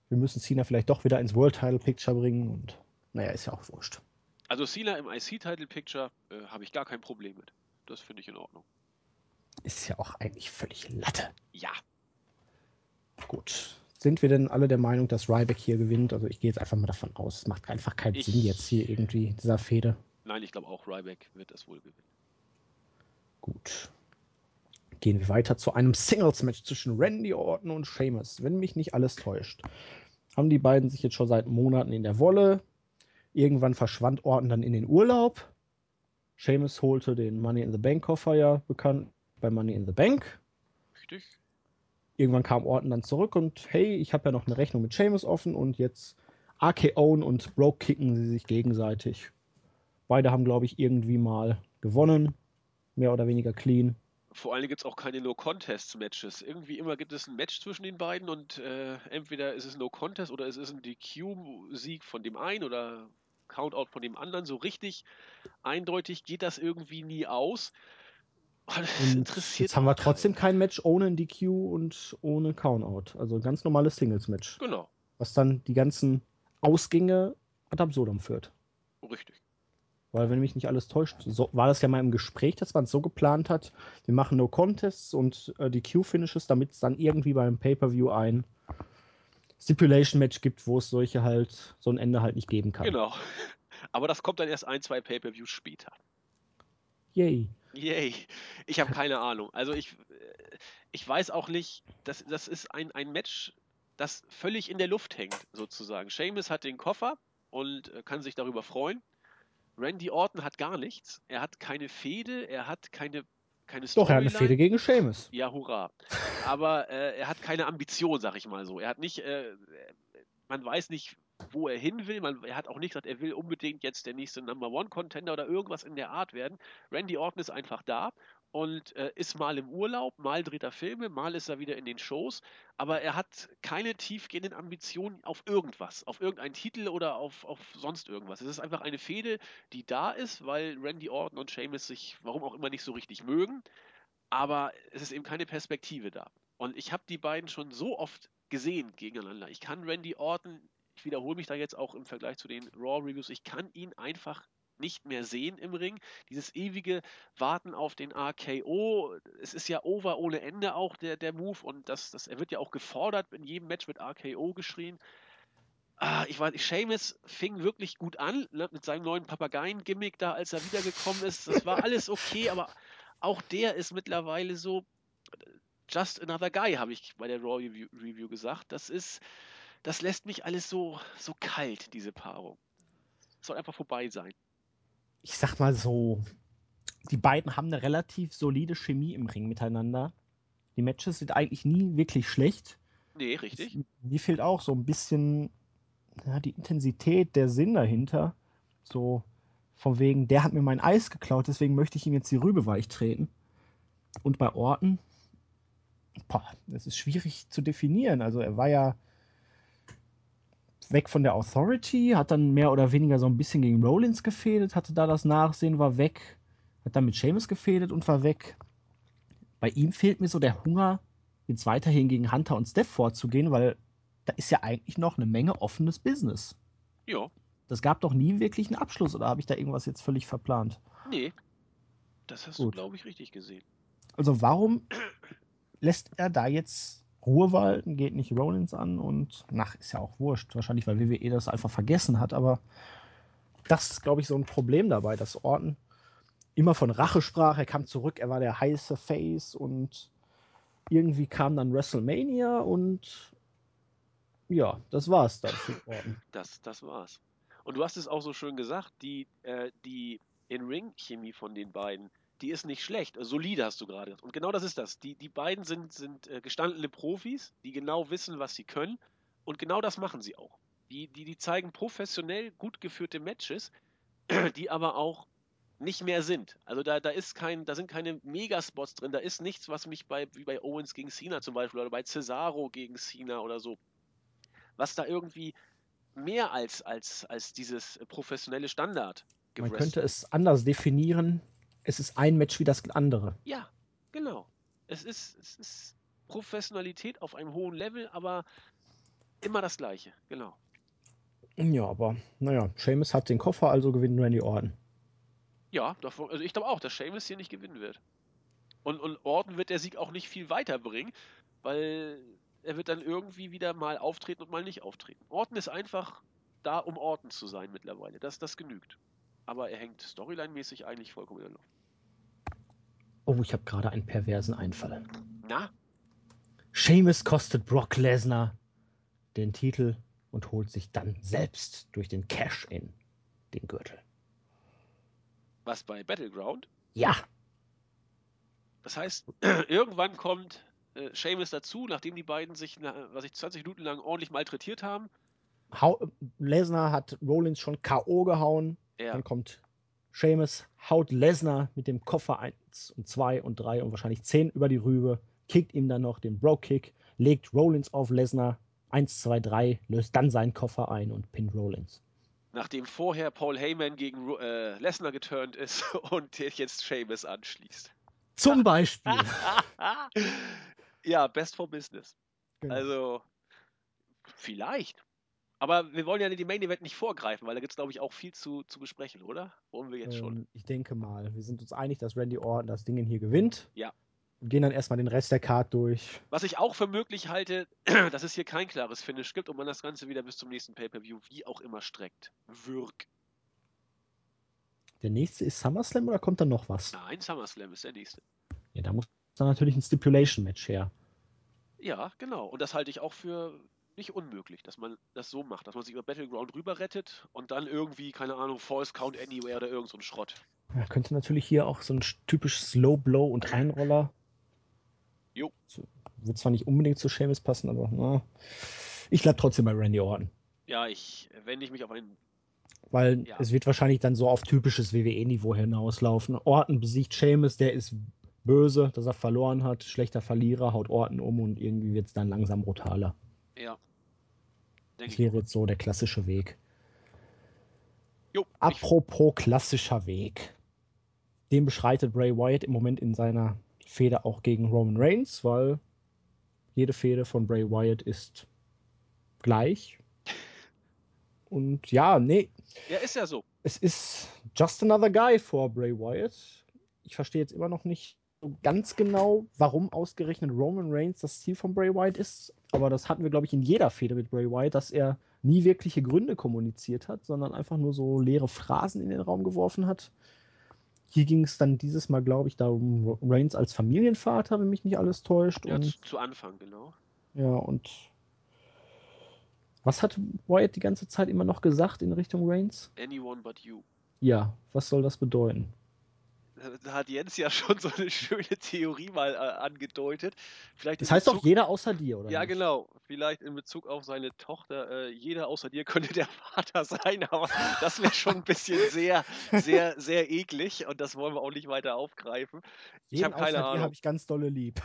wir müssen Cena vielleicht doch wieder ins World Title Picture bringen und naja, ist ja auch wurscht. Also Cena im IC-Title-Picture äh, habe ich gar kein Problem mit. Das finde ich in Ordnung. Ist ja auch eigentlich völlig Latte. Ja, Gut. Sind wir denn alle der Meinung, dass Ryback hier gewinnt? Also ich gehe jetzt einfach mal davon aus. Es macht einfach keinen Ich- Sinn jetzt hier irgendwie dieser Fehde. nein, ich glaube auch Ryback wird das wohl gewinnen. Gut. Gehen wir weiter zu einem Singles-Match zwischen Randy Orton und Sheamus. Wenn mich nicht alles täuscht, haben die beiden sich jetzt schon seit Monaten in der Wolle. Irgendwann verschwand Orton dann in den Urlaub. Sheamus holte den Money in the Bank Koffer ja bekannt bei Money in the Bank. Richtig? Irgendwann kam Orton dann zurück und hey, ich habe ja noch eine Rechnung mit Sheamus offen und jetzt RKO'n und Broke kicken sie sich gegenseitig. Beide haben, glaube ich, irgendwie mal gewonnen. Mehr oder weniger clean. Vor allem gibt es auch keine No-Contest-Matches. Irgendwie immer gibt es ein Match zwischen den beiden und äh, entweder ist es No-Contest oder es ist ein DQ-Sieg von dem einen oder Countout von dem anderen. So richtig eindeutig geht das irgendwie nie aus. Oh, jetzt haben wir trotzdem kein Match ohne ein DQ und ohne Countout. Also ein ganz normales Singles-Match. Genau, Was dann die ganzen Ausgänge ad absurdum führt. richtig. Weil, wenn mich nicht alles täuscht, so, war das ja mal im Gespräch, dass man es so geplant hat, wir machen No Contests und äh, die Q-Finishes, damit es dann irgendwie beim Pay-Per-View ein Stipulation-Match gibt, wo es solche halt, so ein Ende halt nicht geben kann. Genau. Aber das kommt dann erst ein, zwei Pay-Per-Views später. Yay. Yay. Ich habe keine Ahnung. Also ich, äh, ich weiß auch nicht, das, das ist ein, ein Match, das völlig in der Luft hängt, sozusagen. Seamus hat den Koffer und äh, kann sich darüber freuen. Randy Orton hat gar nichts. Er hat keine Fehde, er hat keine, keine Doch, er hat eine Storyline. Fehde gegen Sheamus. Ja, hurra. Aber äh, er hat keine Ambition, sag ich mal so. Er hat nicht, äh, man weiß nicht, wo er hin will. Man, er hat auch nicht gesagt, er will unbedingt jetzt der nächste Number One Contender oder irgendwas in der Art werden. Randy Orton ist einfach da und äh, ist mal im Urlaub, mal dreht er Filme, mal ist er wieder in den Shows, aber er hat keine tiefgehenden Ambitionen auf irgendwas, auf irgendeinen Titel oder auf, auf sonst irgendwas. Es ist einfach eine Fehde, die da ist, weil Randy Orton und Sheamus sich, warum auch immer, nicht so richtig mögen aber es ist eben keine Perspektive da. Und ich habe die beiden schon so oft gesehen gegeneinander. Ich kann Randy Orton, ich wiederhole mich da jetzt auch im Vergleich zu den Raw-Reviews, ich kann ihn einfach nicht mehr sehen im Ring. Dieses ewige Warten auf den RKO, es ist ja over ohne Ende auch der, der Move und das, das, er wird ja auch gefordert, in jedem Match wird RKO geschrien. Ah, ich weiß, Seamus fing wirklich gut an ne, mit seinem neuen Papageien-Gimmick da, als er wiedergekommen ist. Das war alles okay, aber auch der ist mittlerweile so just another guy, habe ich bei der Raw Review, Review gesagt. Das ist, das lässt mich alles so, so kalt, diese Paarung. Soll einfach vorbei sein. Ich sag mal so, die beiden haben eine relativ solide Chemie im Ring miteinander. Die Matches sind eigentlich nie wirklich schlecht. Nee, richtig. Es- Mir fehlt auch so ein bisschen ja, die Intensität, der Sinn dahinter. So von wegen, der hat mir mein Eis geklaut, deswegen möchte ich ihm jetzt die Rübe weich treten. Und bei Orten, boah, das ist schwierig zu definieren. Also er war ja weg von der Authority, hat dann mehr oder weniger so ein bisschen gegen Rollins gefädet, hatte da das Nachsehen, war weg, hat dann mit Seamus gefädet und war weg. Bei ihm fehlt mir so der Hunger, jetzt weiterhin gegen Hunter und Steph vorzugehen, weil da ist ja eigentlich noch eine Menge offenes Business. Ja, Das gab doch nie wirklich einen Abschluss, oder habe ich da irgendwas jetzt völlig verplant? nee. Das hast Gut. du, glaube ich, richtig gesehen. Also warum lässt er da jetzt Ruhe walten, geht nicht Rollins an und, nach, ist ja auch wurscht, wahrscheinlich, weil WWE das einfach vergessen hat, aber das ist, glaube ich, so ein Problem dabei, dass Orton immer von Rache sprach. Er kam zurück, er war der heiße Face und irgendwie kam dann WrestleMania und ja, das war's dann für Orton. Das, das war's. Und du hast es auch so schön gesagt, die, äh, die In-Ring-Chemie von den beiden, die ist nicht schlecht. Solide hast du gerade gesagt. Und genau das ist das. Die, die beiden sind, sind äh, gestandene Profis, die genau wissen, was sie können. Und genau das machen sie auch. Die, die, die zeigen professionell gut geführte Matches, die aber auch nicht mehr sind. Also da, da ist kein, da sind keine Megaspots drin, da ist nichts, was mich bei, wie bei Owens gegen Cena zum Beispiel oder bei Cesaro gegen Cena oder so, was da irgendwie mehr als, als, als dieses professionelle Standard Man könnte es anders definieren. Es ist ein Match wie das andere. Ja, genau. Es ist, es ist Professionalität auf einem hohen Level, aber immer das Gleiche, genau. Ja, aber naja, Seamus hat den Koffer, also gewinnt Randy Orton. Ja, davon, also ich glaube auch, dass Seamus hier nicht gewinnen wird. Und, und Orton wird der Sieg auch nicht viel weiterbringen, weil er wird dann irgendwie wieder mal auftreten und mal nicht auftreten. Orton ist einfach da, um Orton zu sein mittlerweile. Das, das genügt. Aber er hängt storyline-mäßig eigentlich vollkommen in der Luft. Oh, ich habe gerade einen perversen Einfall. Na? Seamus kostet Brock Lesnar den Titel und holt sich dann selbst durch den Cash-In den Gürtel. Was bei Battleground? Ja. Das heißt, irgendwann kommt äh, Seamus dazu, nachdem die beiden sich, was ich 20 Minuten lang ordentlich malträtiert haben. Lesnar hat Rollins schon K.O. gehauen. Ja. Dann kommt Seamus, haut Lesnar mit dem Koffer 1 und 2 und 3 und wahrscheinlich 10 über die Rübe, kickt ihm dann noch den Bro-Kick, legt Rollins auf Lesnar, 1, 2, 3, löst dann seinen Koffer ein und pinnt Rollins. Nachdem vorher Paul Heyman gegen äh, Lesnar geturnt ist und jetzt Seamus anschließt. Zum Beispiel. ja, best for business. Genau. Also, vielleicht. Aber wir wollen ja die Main Event nicht vorgreifen, weil da gibt es, glaube ich, auch viel zu, zu besprechen, oder? Wollen wir jetzt ähm, schon? Ich denke mal. Wir sind uns einig, dass Randy Orton das Ding hier gewinnt. Ja. Und gehen dann erstmal den Rest der Card durch. Was ich auch für möglich halte, dass es hier kein klares Finish gibt und man das Ganze wieder bis zum nächsten Pay-Per-View wie auch immer streckt. Wirk. Der nächste ist SummerSlam oder kommt da noch was? Nein, SummerSlam ist der nächste. Ja, da muss dann natürlich ein Stipulation-Match her. Ja, genau. Und das halte ich auch für nicht unmöglich, dass man das so macht, dass man sich über Battleground rüber rettet und dann irgendwie, keine Ahnung, False Count Anywhere oder irgend so ein Schrott. Ja, könnte natürlich hier auch so ein typisch Slow Blow und Einroller. Jo. Wird zwar nicht unbedingt zu Seamus passen, aber na, ich bleib trotzdem bei Randy Orton. Ja, ich wende ich mich auf einen. Weil ja. es wird wahrscheinlich dann so auf typisches WWE-Niveau hinauslaufen. Orton besiegt Seamus, der ist böse, dass er verloren hat, schlechter Verlierer, haut Orton um und irgendwie wird es dann langsam brutaler. Ja. Denk das wäre jetzt so der klassische Weg. Jo, Apropos klassischer Weg. Den beschreitet Bray Wyatt im Moment in seiner Fehde auch gegen Roman Reigns, weil jede Fehde von Bray Wyatt ist gleich. Und ja, nee. Ja, ist ja so. Es ist just another guy for Bray Wyatt. Ich verstehe jetzt immer noch nicht, ganz genau, warum ausgerechnet Roman Reigns das Ziel von Bray Wyatt ist. Aber das hatten wir, glaube ich, in jeder Fehde mit Bray Wyatt, dass er nie wirkliche Gründe kommuniziert hat, sondern einfach nur so leere Phrasen in den Raum geworfen hat. Hier ging es dann dieses Mal, glaube ich, darum, Reigns als Familienvater, wenn mich nicht alles täuscht. Ja, und, zu Anfang, genau. Ja, und was hat Wyatt die ganze Zeit immer noch gesagt in Richtung Reigns? Anyone but you. Ja, was soll das bedeuten? Da hat Jens ja schon so eine schöne Theorie mal äh, angedeutet. Vielleicht das heißt Bezug, doch jeder außer dir, oder? Ja, nicht? genau. Vielleicht in Bezug auf seine Tochter. Äh, jeder außer dir könnte der Vater sein, aber das wäre schon ein bisschen sehr, sehr, sehr eklig und das wollen wir auch nicht weiter aufgreifen. Jeden ich habe keine Ahnung. habe ich ganz dolle lieb.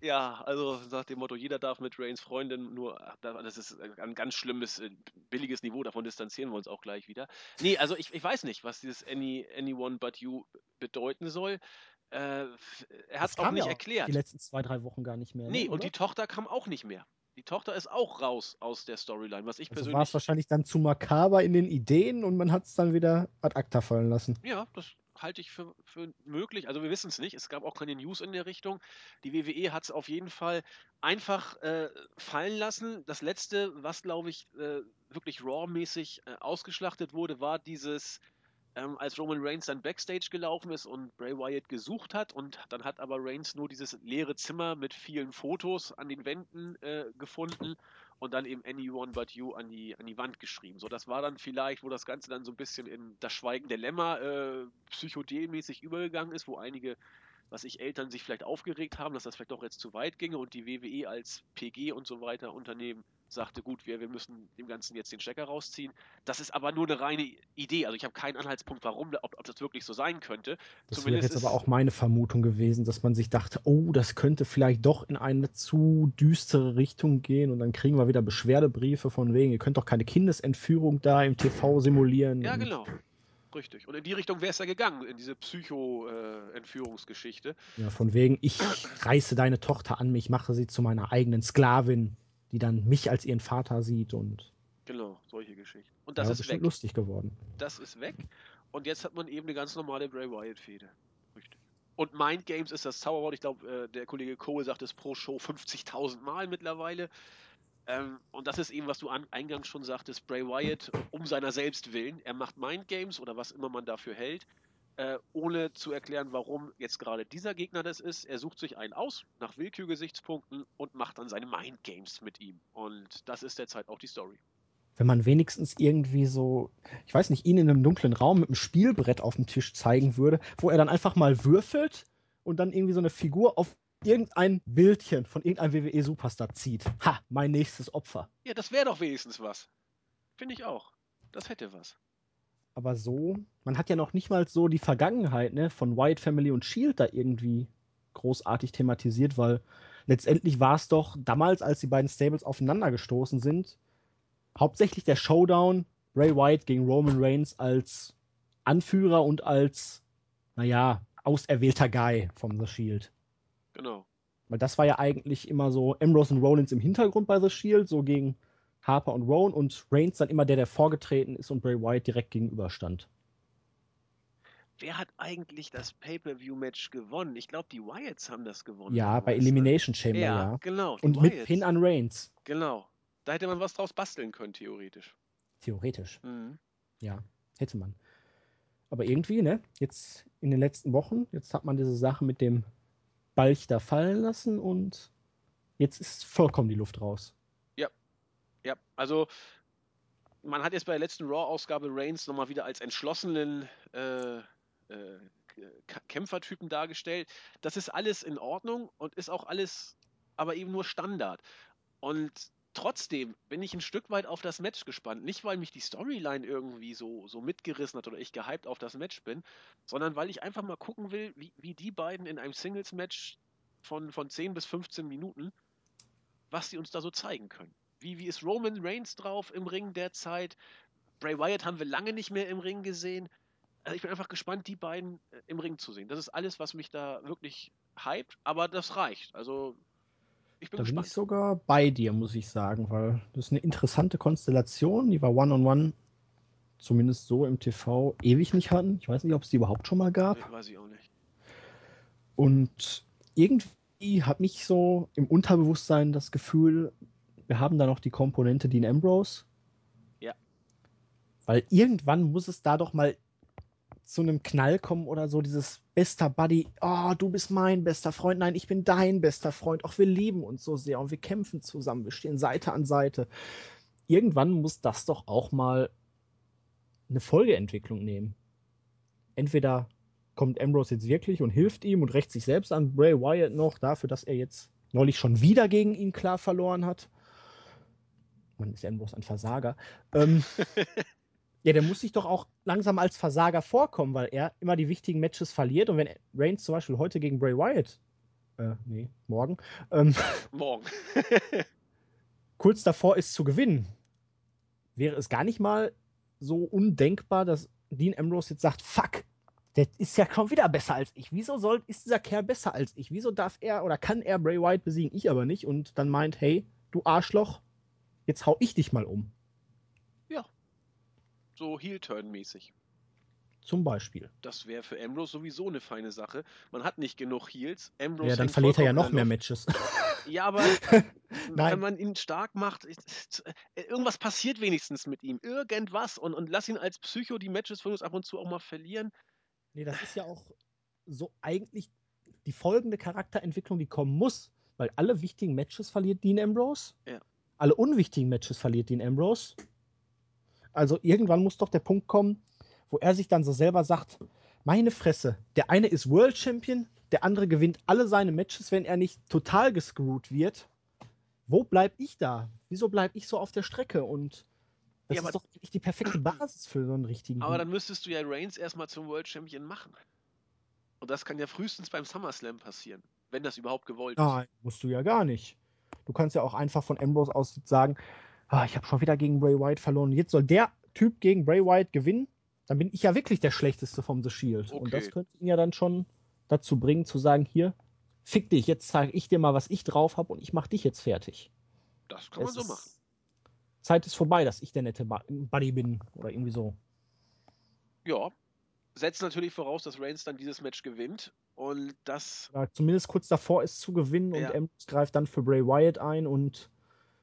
Ja, also nach dem Motto, jeder darf mit Rains Freundin nur, das ist ein ganz schlimmes, äh, billiges Niveau, davon distanzieren wir uns auch gleich wieder. Nee, also ich, ich weiß nicht, was dieses Any, Anyone But You bedeuten soll. Äh, er hat es auch nicht ja erklärt. Die letzten zwei, drei Wochen gar nicht mehr. Ne, nee, ne, und die Tochter kam auch nicht mehr. Die Tochter ist auch raus aus der Storyline, was ich also persönlich. War es wahrscheinlich dann zu makaber in den Ideen und man hat es dann wieder ad acta fallen lassen. Ja, das halte ich für, für möglich. Also wir wissen es nicht. Es gab auch keine News in der Richtung. Die WWE hat es auf jeden Fall einfach äh, fallen lassen. Das letzte, was glaube ich äh, wirklich Raw-mäßig äh, ausgeschlachtet wurde, war dieses ähm, als Roman Reigns dann Backstage gelaufen ist und Bray Wyatt gesucht hat und dann hat aber Reigns nur dieses leere Zimmer mit vielen Fotos an den Wänden äh, gefunden und dann eben Anyone But You an die, an die Wand geschrieben. So, das war dann vielleicht, wo das Ganze dann so ein bisschen in das Schweigen der Lämmer äh, psychodelmäßig übergegangen ist, wo einige was ich Eltern sich vielleicht aufgeregt haben, dass das vielleicht doch jetzt zu weit ginge und die WWE als PG und so weiter Unternehmen sagte, gut, wir, wir müssen dem Ganzen jetzt den Stecker rausziehen. Das ist aber nur eine reine Idee. Also ich habe keinen Anhaltspunkt, warum, ob, ob das wirklich so sein könnte. Das wäre jetzt aber auch meine Vermutung gewesen, dass man sich dachte, oh, das könnte vielleicht doch in eine zu düstere Richtung gehen und dann kriegen wir wieder Beschwerdebriefe von wegen, ihr könnt doch keine Kindesentführung da im TV simulieren. Ja, genau. Richtig. Und in die Richtung wäre es ja gegangen, in diese Psycho-Entführungsgeschichte. Äh, ja, von wegen, ich reiße deine Tochter an mich, mache sie zu meiner eigenen Sklavin die dann mich als ihren Vater sieht und. Genau, solche Geschichten. Und das ja, ist weg. lustig geworden. Das ist weg. Und jetzt hat man eben eine ganz normale Bray Wyatt-Fehde. Richtig. Und Mind Games ist das Zauberwort. Ich glaube, äh, der Kollege Cole sagt es pro Show 50.000 Mal mittlerweile. Ähm, und das ist eben, was du an, eingangs schon sagtest, Bray Wyatt um seiner selbst willen. Er macht Mind Games oder was immer man dafür hält äh, ohne zu erklären, warum jetzt gerade dieser Gegner das ist. Er sucht sich einen aus, nach Willkürgesichtspunkten und macht dann seine Mindgames mit ihm. Und das ist derzeit auch die Story. Wenn man wenigstens irgendwie so, ich weiß nicht, ihn in einem dunklen Raum mit einem Spielbrett auf dem Tisch zeigen würde, wo er dann einfach mal würfelt und dann irgendwie so eine Figur auf irgendein Bildchen von irgendeinem WWE-Superstar zieht. Ha, mein nächstes Opfer. Ja, das wäre doch wenigstens was. Finde ich auch. Das hätte was. Aber so, man hat ja noch nicht mal so die Vergangenheit ne, von White Family und Shield da irgendwie großartig thematisiert, weil letztendlich war es doch damals, als die beiden Stables aufeinander gestoßen sind, hauptsächlich der Showdown Ray White gegen Roman Reigns als Anführer und als, naja, auserwählter Guy von The Shield. Genau. Weil das war ja eigentlich immer so Ambrose und Rollins im Hintergrund bei The Shield, so gegen Harper und Rowan und Reigns dann immer der, der vorgetreten ist und Bray Wyatt direkt gegenüberstand. Wer hat eigentlich das Pay-Per-View-Match gewonnen? Ich glaube, die Wyatts haben das gewonnen. Ja, bei Elimination Chamber, ja. ja. genau. Und Wyatts. mit Pin an Reigns. Genau. Da hätte man was draus basteln können, theoretisch. Theoretisch. Mhm. Ja, hätte man. Aber irgendwie, ne, jetzt in den letzten Wochen, jetzt hat man diese Sache mit dem Balch da fallen lassen und jetzt ist vollkommen die Luft raus. Ja, also man hat jetzt bei der letzten Raw-Ausgabe Reigns nochmal wieder als entschlossenen äh, äh, Kämpfertypen dargestellt. Das ist alles in Ordnung und ist auch alles aber eben nur Standard. Und trotzdem bin ich ein Stück weit auf das Match gespannt. Nicht, weil mich die Storyline irgendwie so, so mitgerissen hat oder ich gehypt auf das Match bin, sondern weil ich einfach mal gucken will, wie, wie die beiden in einem Singles-Match von, von 10 bis 15 Minuten, was sie uns da so zeigen können. Wie, wie ist Roman Reigns drauf im Ring derzeit? Bray Wyatt haben wir lange nicht mehr im Ring gesehen. Also ich bin einfach gespannt, die beiden äh, im Ring zu sehen. Das ist alles, was mich da wirklich hypt, aber das reicht. Also ich bin da gespannt. bin ich sogar bei dir, muss ich sagen, weil das ist eine interessante Konstellation. Die war One-on-One, -on -one, zumindest so im TV, ewig nicht hatten. Ich weiß nicht, ob es die überhaupt schon mal gab. Nee, weiß ich auch nicht. Und irgendwie hat mich so im Unterbewusstsein das Gefühl, wir haben da noch die Komponente Dean Ambrose. Ja. Weil irgendwann muss es da doch mal zu einem Knall kommen oder so, dieses bester Buddy, oh, du bist mein bester Freund, nein, ich bin dein bester Freund, auch wir lieben uns so sehr und wir kämpfen zusammen, wir stehen Seite an Seite. Irgendwann muss das doch auch mal eine Folgeentwicklung nehmen. Entweder kommt Ambrose jetzt wirklich und hilft ihm und rächt sich selbst an Bray Wyatt noch dafür, dass er jetzt neulich schon wieder gegen ihn klar verloren hat man ist bloß ein Versager. Ähm, ja, der muss sich doch auch langsam als Versager vorkommen, weil er immer die wichtigen Matches verliert. Und wenn Reigns zum Beispiel heute gegen Bray Wyatt, äh, nee, morgen, ähm, morgen, kurz davor ist zu gewinnen, wäre es gar nicht mal so undenkbar, dass Dean Ambrose jetzt sagt, fuck, der ist ja kaum wieder besser als ich. Wieso soll, ist dieser Kerl besser als ich? Wieso darf er oder kann er Bray Wyatt besiegen, ich aber nicht? Und dann meint, hey, du Arschloch, jetzt hau ich dich mal um. So Heel-Turn-mäßig. Zum Beispiel. Das wäre für Ambrose sowieso eine feine Sache. Man hat nicht genug Heals. Ambrose ja, dann verliert er ja noch mehr Matches. Ja, aber wenn man ihn stark macht, äh, irgendwas passiert wenigstens mit ihm. Irgendwas. Und, und lass ihn als Psycho die Matches von uns ab und zu auch mal verlieren. Nee, das ist ja auch so eigentlich die folgende Charakterentwicklung, die kommen muss. Weil alle wichtigen Matches verliert Dean Ambrose. Ja. Alle unwichtigen Matches verliert Dean Ambrose. Also irgendwann muss doch der Punkt kommen, wo er sich dann so selber sagt, meine Fresse, der eine ist World Champion, der andere gewinnt alle seine Matches, wenn er nicht total gescrewt wird. Wo bleib ich da? Wieso bleib ich so auf der Strecke? Und das ja, ist doch nicht die perfekte Basis für so einen richtigen. Aber dann müsstest du ja Reigns erstmal zum World Champion machen. Und das kann ja frühestens beim SummerSlam passieren, wenn das überhaupt gewollt ist. Nein, musst du ja gar nicht. Du kannst ja auch einfach von Ambrose aus sagen, ah, ich habe schon wieder gegen Bray Wyatt verloren. Jetzt soll der Typ gegen Bray Wyatt gewinnen dann bin ich ja wirklich der Schlechteste vom The Shield. Okay. Und das könnte ihn ja dann schon dazu bringen, zu sagen, hier, fick dich, jetzt zeige ich dir mal, was ich drauf habe und ich mache dich jetzt fertig. Das kann man es so machen. Zeit ist vorbei, dass ich der nette Buddy bin oder irgendwie so. Ja, setzt natürlich voraus, dass Reigns dann dieses Match gewinnt und das. Ja, zumindest kurz davor ist zu gewinnen ja. und Ambrose greift dann für Bray Wyatt ein und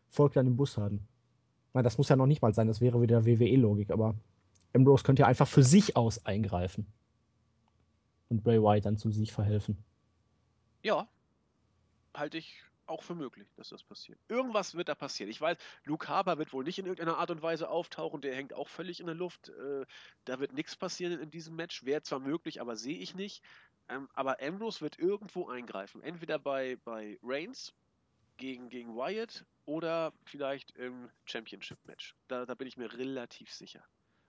folgt dann dem Bussarden. Na, das muss ja noch nicht mal sein, das wäre wieder WWE-Logik, aber Ambrose könnte ja einfach für sich aus eingreifen. Und Bray Wyatt dann zum Sieg verhelfen. Ja, halte ich auch für möglich, dass das passiert. Irgendwas wird da passieren. Ich weiß, Luke Harper wird wohl nicht in irgendeiner Art und Weise auftauchen, der hängt auch völlig in der Luft. Äh, da wird nichts passieren in diesem Match. Wäre zwar möglich, aber sehe ich nicht. Ähm, aber Ambrose wird irgendwo eingreifen. Entweder bei, bei Reigns gegen, gegen Wyatt oder vielleicht im Championship-Match. Da, da bin ich mir relativ sicher.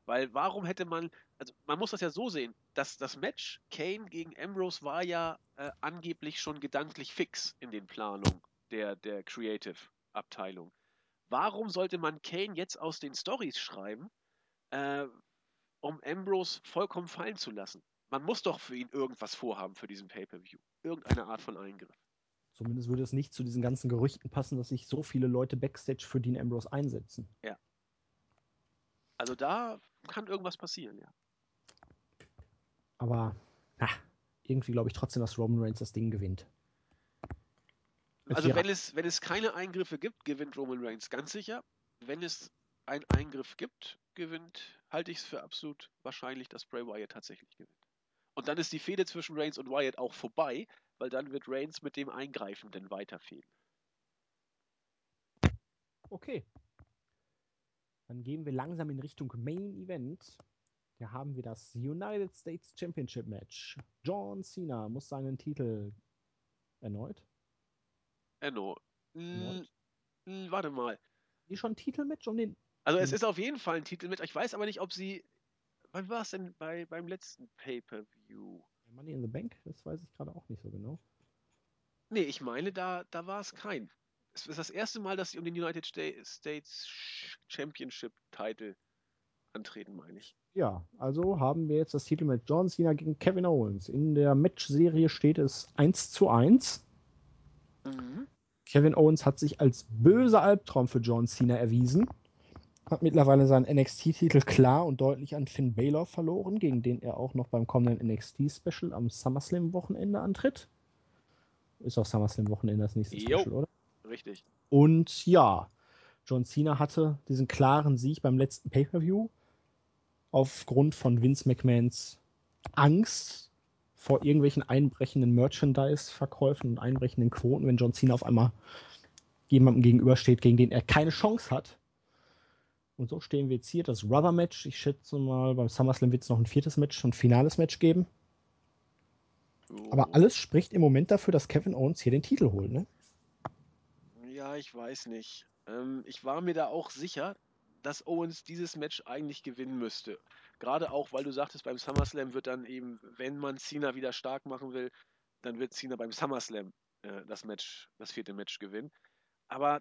Weil warum hätte man, also man muss das ja so sehen, dass das Match Kane gegen Ambrose war ja äh, angeblich schon gedanklich fix in den Planungen der, der Creative-Abteilung. Warum sollte man Kane jetzt aus den Stories schreiben, äh, um Ambrose vollkommen fallen zu lassen? Man muss doch für ihn irgendwas vorhaben für diesen Pay-Per-View. Irgendeine Art von Eingriff. Zumindest würde es nicht zu diesen ganzen Gerüchten passen, dass sich so viele Leute Backstage für Dean Ambrose einsetzen. Ja. Also da kann irgendwas passieren, ja. Aber na, irgendwie glaube ich trotzdem, dass Roman Reigns das Ding gewinnt. Also wenn es, wenn es keine Eingriffe gibt, gewinnt Roman Reigns ganz sicher. Wenn es einen Eingriff gibt, gewinnt, halte ich es für absolut wahrscheinlich, dass Bray Wyatt tatsächlich gewinnt. Und dann ist die Fehde zwischen Reigns und Wyatt auch vorbei, weil dann wird Reigns mit dem Eingreifenden weiterfehlen. Okay, dann gehen wir langsam in Richtung Main Event. Hier haben wir das United States Championship Match. John Cena muss seinen Titel erneut. Erneut. erneut. Hm, warte mal. Hier schon ein Titelmatch um den. Also es ist auf jeden Fall ein Titelmatch. Ich weiß aber nicht, ob sie. Wann war es denn bei, beim letzten Pay-Per-View? Money in the Bank? Das weiß ich gerade auch nicht so genau. Nee, ich meine, da, da war es kein es ist das erste Mal, dass sie um den United States Championship Title antreten, meine ich. Ja, also haben wir jetzt das Titel mit John Cena gegen Kevin Owens. In der Match-Serie steht es 1 zu 1. Mhm. Kevin Owens hat sich als böser Albtraum für John Cena erwiesen. Hat mittlerweile seinen NXT-Titel klar und deutlich an Finn Balor verloren, gegen den er auch noch beim kommenden NXT-Special am SummerSlam-Wochenende antritt. Ist auch SummerSlam-Wochenende das nächste jo. Special, oder? Richtig. Und ja, John Cena hatte diesen klaren Sieg beim letzten Pay-Per-View aufgrund von Vince McMahons Angst vor irgendwelchen einbrechenden Merchandise-Verkäufen und einbrechenden Quoten, wenn John Cena auf einmal jemandem gegenübersteht, gegen den er keine Chance hat. Und so stehen wir jetzt hier, das Rubber-Match. Ich schätze mal, beim SummerSlam wird es noch ein viertes Match, ein finales Match geben. Oh. Aber alles spricht im Moment dafür, dass Kevin Owens hier den Titel holt, ne? ich weiß nicht. Ähm, ich war mir da auch sicher, dass Owens dieses Match eigentlich gewinnen müsste. Gerade auch, weil du sagtest, beim SummerSlam wird dann eben, wenn man Cena wieder stark machen will, dann wird Cena beim SummerSlam äh, das Match, das vierte Match gewinnen. Aber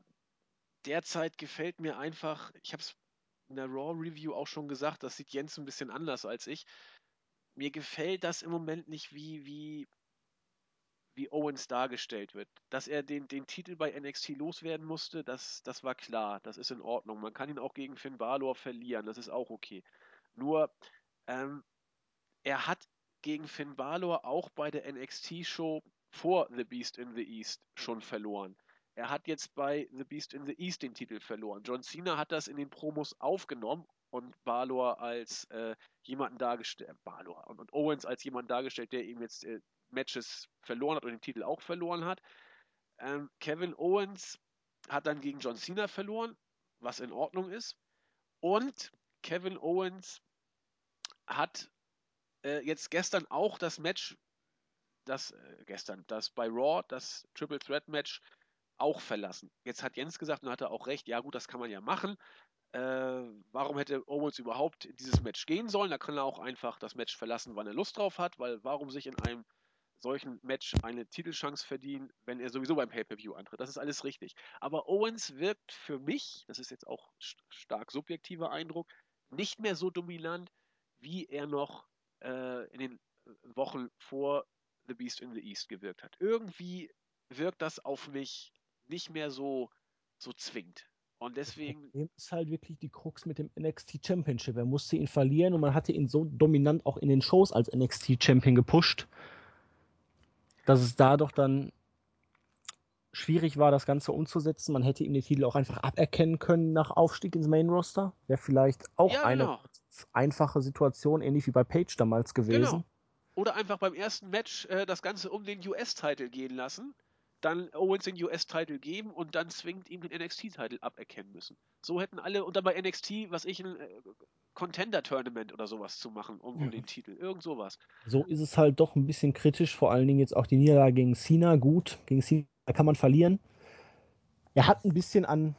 derzeit gefällt mir einfach, ich habe es in der Raw Review auch schon gesagt, das sieht Jens ein bisschen anders als ich. Mir gefällt das im Moment nicht, wie, wie wie Owens dargestellt wird. Dass er den, den Titel bei NXT loswerden musste, das, das war klar, das ist in Ordnung. Man kann ihn auch gegen Finn Balor verlieren, das ist auch okay. Nur, ähm, er hat gegen Finn Balor auch bei der NXT-Show vor The Beast in the East schon verloren. Er hat jetzt bei The Beast in the East den Titel verloren. John Cena hat das in den Promos aufgenommen und Balor als äh, jemanden dargestellt, Balor und, und, Owens als jemanden dargestellt, der ihm jetzt äh, Matches verloren hat und den Titel auch verloren hat. Ähm, Kevin Owens hat dann gegen John Cena verloren, was in Ordnung ist. Und Kevin Owens hat äh, jetzt gestern auch das Match, das äh, gestern, das bei Raw, das Triple Threat Match auch verlassen. Jetzt hat Jens gesagt und hat er auch recht, ja gut, das kann man ja machen. Äh, warum hätte Owens überhaupt dieses Match gehen sollen? Da kann er auch einfach das Match verlassen, wann er Lust drauf hat, weil warum sich in einem solchen Match eine Titelchance verdienen, wenn er sowieso beim Pay-Per-View antritt. Das ist alles richtig. Aber Owens wirkt für mich, das ist jetzt auch stark subjektiver Eindruck, nicht mehr so dominant, wie er noch äh, in den Wochen vor The Beast in the East gewirkt hat. Irgendwie wirkt das auf mich nicht mehr so, so zwingend. Und deswegen. Das ist halt wirklich die Krux mit dem NXT Championship. Er musste ihn verlieren und man hatte ihn so dominant auch in den Shows als NXT Champion gepusht, dass es da doch dann schwierig war, das Ganze umzusetzen. Man hätte ihm den Titel auch einfach aberkennen können nach Aufstieg ins Main Roster. Wäre vielleicht auch ja, eine genau. einfache Situation, ähnlich wie bei Page damals gewesen. Genau. Oder einfach beim ersten Match äh, das Ganze um den US-Titel gehen lassen, dann Owens den US-Titel geben und dann zwingend ihm den NXT-Titel aberkennen müssen. So hätten alle, und dann bei NXT, was ich, ein äh, Contender-Tournament oder sowas zu machen, um, um den Titel. Irgend sowas. So ist es halt doch ein bisschen kritisch, vor allen Dingen jetzt auch die Niederlage gegen Cena. Gut, gegen Cena kann man verlieren. Er hat ein bisschen an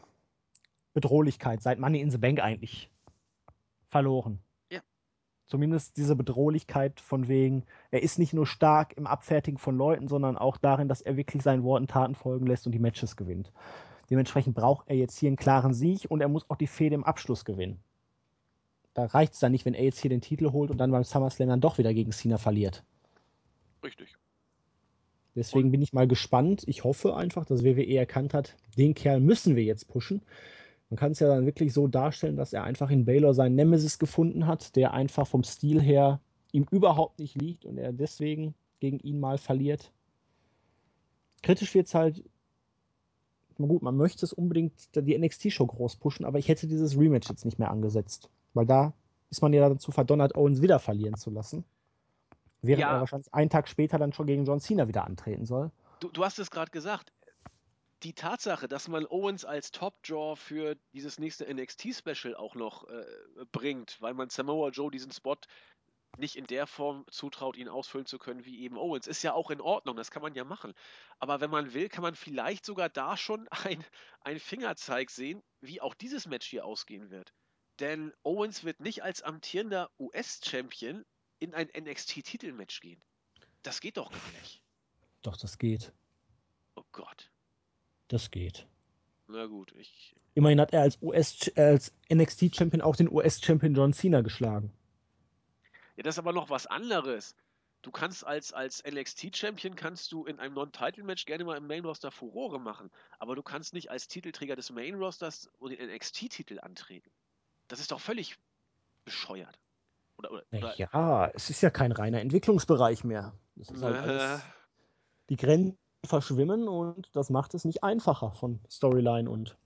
Bedrohlichkeit seit Money in the Bank eigentlich verloren. Zumindest diese Bedrohlichkeit von wegen, er ist nicht nur stark im Abfertigen von Leuten, sondern auch darin, dass er wirklich seinen Worten Taten folgen lässt und die Matches gewinnt. Dementsprechend braucht er jetzt hier einen klaren Sieg und er muss auch die Fehde im Abschluss gewinnen. Da reicht es dann nicht, wenn er jetzt hier den Titel holt und dann beim SummerSlam dann doch wieder gegen Cena verliert. Richtig. Deswegen bin ich mal gespannt. Ich hoffe einfach, dass WWE erkannt hat, den Kerl müssen wir jetzt pushen. Man kann es ja dann wirklich so darstellen, dass er einfach in Baylor seinen Nemesis gefunden hat, der einfach vom Stil her ihm überhaupt nicht liegt und er deswegen gegen ihn mal verliert. Kritisch wird es halt, na gut, man möchte es unbedingt die NXT-Show groß pushen, aber ich hätte dieses Rematch jetzt nicht mehr angesetzt. Weil da ist man ja dazu verdonnert, Owens wieder verlieren zu lassen. Während ja. er wahrscheinlich einen Tag später dann schon gegen John Cena wieder antreten soll. Du, du hast es gerade gesagt. Die Tatsache, dass man Owens als Top-Draw für dieses nächste NXT-Special auch noch äh, bringt, weil man Samoa Joe diesen Spot nicht in der Form zutraut, ihn ausfüllen zu können wie eben Owens. Ist ja auch in Ordnung, das kann man ja machen. Aber wenn man will, kann man vielleicht sogar da schon ein Fingerzeig sehen, wie auch dieses Match hier ausgehen wird. Denn Owens wird nicht als amtierender US-Champion in ein NXT-Titelmatch gehen. Das geht doch gar nicht. Doch, das geht. Oh Gott. Das geht. Na gut, ich. Immerhin hat er als, US, als NXT-Champion auch den US-Champion John Cena geschlagen. Ja, das ist aber noch was anderes. Du kannst als, als NXT-Champion kannst du in einem Non-Title-Match gerne mal im Main-Roster Furore machen, aber du kannst nicht als Titelträger des Main-Rosters den NXT-Titel antreten. Das ist doch völlig bescheuert. Oder, oder, oder ja, es ist ja kein reiner Entwicklungsbereich mehr. Es ist halt alles, die Grenzen verschwimmen und das macht es nicht einfacher von Storyline und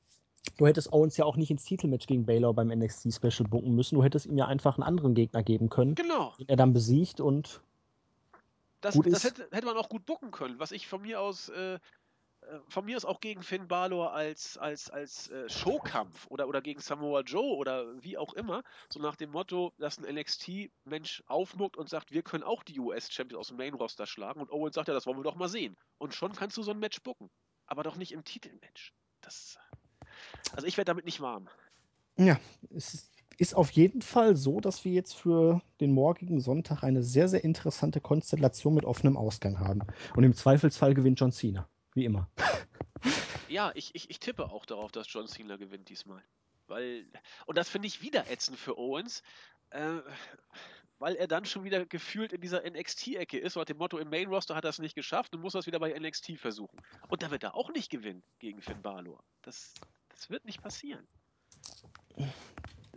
du hättest Owens ja auch nicht ins Titelmatch gegen Baylor beim NXT Special bucken müssen. Du hättest ihm ja einfach einen anderen Gegner geben können, genau. den er dann besiegt und das, das hätte, hätte, man auch gut bucken können, was ich von mir aus äh, von mir aus auch gegen Finn Balor als, als, als äh, Showkampf oder, oder gegen Samoa Joe oder wie auch immer, so nach dem Motto, dass ein NXT-Mensch aufmuckt und sagt, wir können auch die US-Champions aus dem Main-Roster schlagen und Owens sagt, ja, das wollen wir doch mal sehen. Und schon kannst du so ein Match bucken. Aber doch nicht im Titelmatch. Das, also ich werde damit nicht warm. Ja, es ist auf jeden Fall so, dass wir jetzt für den morgigen Sonntag eine sehr, sehr interessante Konstellation mit offenem Ausgang haben. Und im Zweifelsfall gewinnt John Cena. Wie immer. Ja, ich, ich, ich tippe auch darauf, dass John Cena gewinnt diesmal. Weil, und das finde ich wieder ätzend für Owens, äh, weil er dann schon wieder gefühlt in dieser NXT-Ecke ist, und dem Motto, im Main-Roster hat er es nicht geschafft und muss das wieder bei NXT versuchen. Und da wird er auch nicht gewinnen gegen Finn Balor. Das, das wird nicht passieren.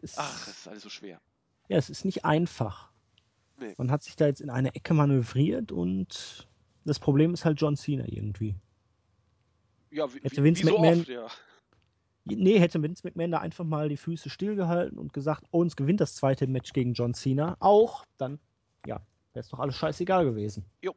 Es Ach, das ist alles so schwer. Ja, es ist nicht einfach. Nee. Man hat sich da jetzt in eine Ecke manövriert und das Problem ist halt John Cena irgendwie. Ja, wie, hätte Vince wie, wie McMahon, so oft, ja. Nee, hätte Vince McMahon da einfach mal die Füße stillgehalten und gesagt, Owens gewinnt das zweite Match gegen John Cena. Auch, dann, ja, wäre es doch alles scheißegal gewesen. Jo.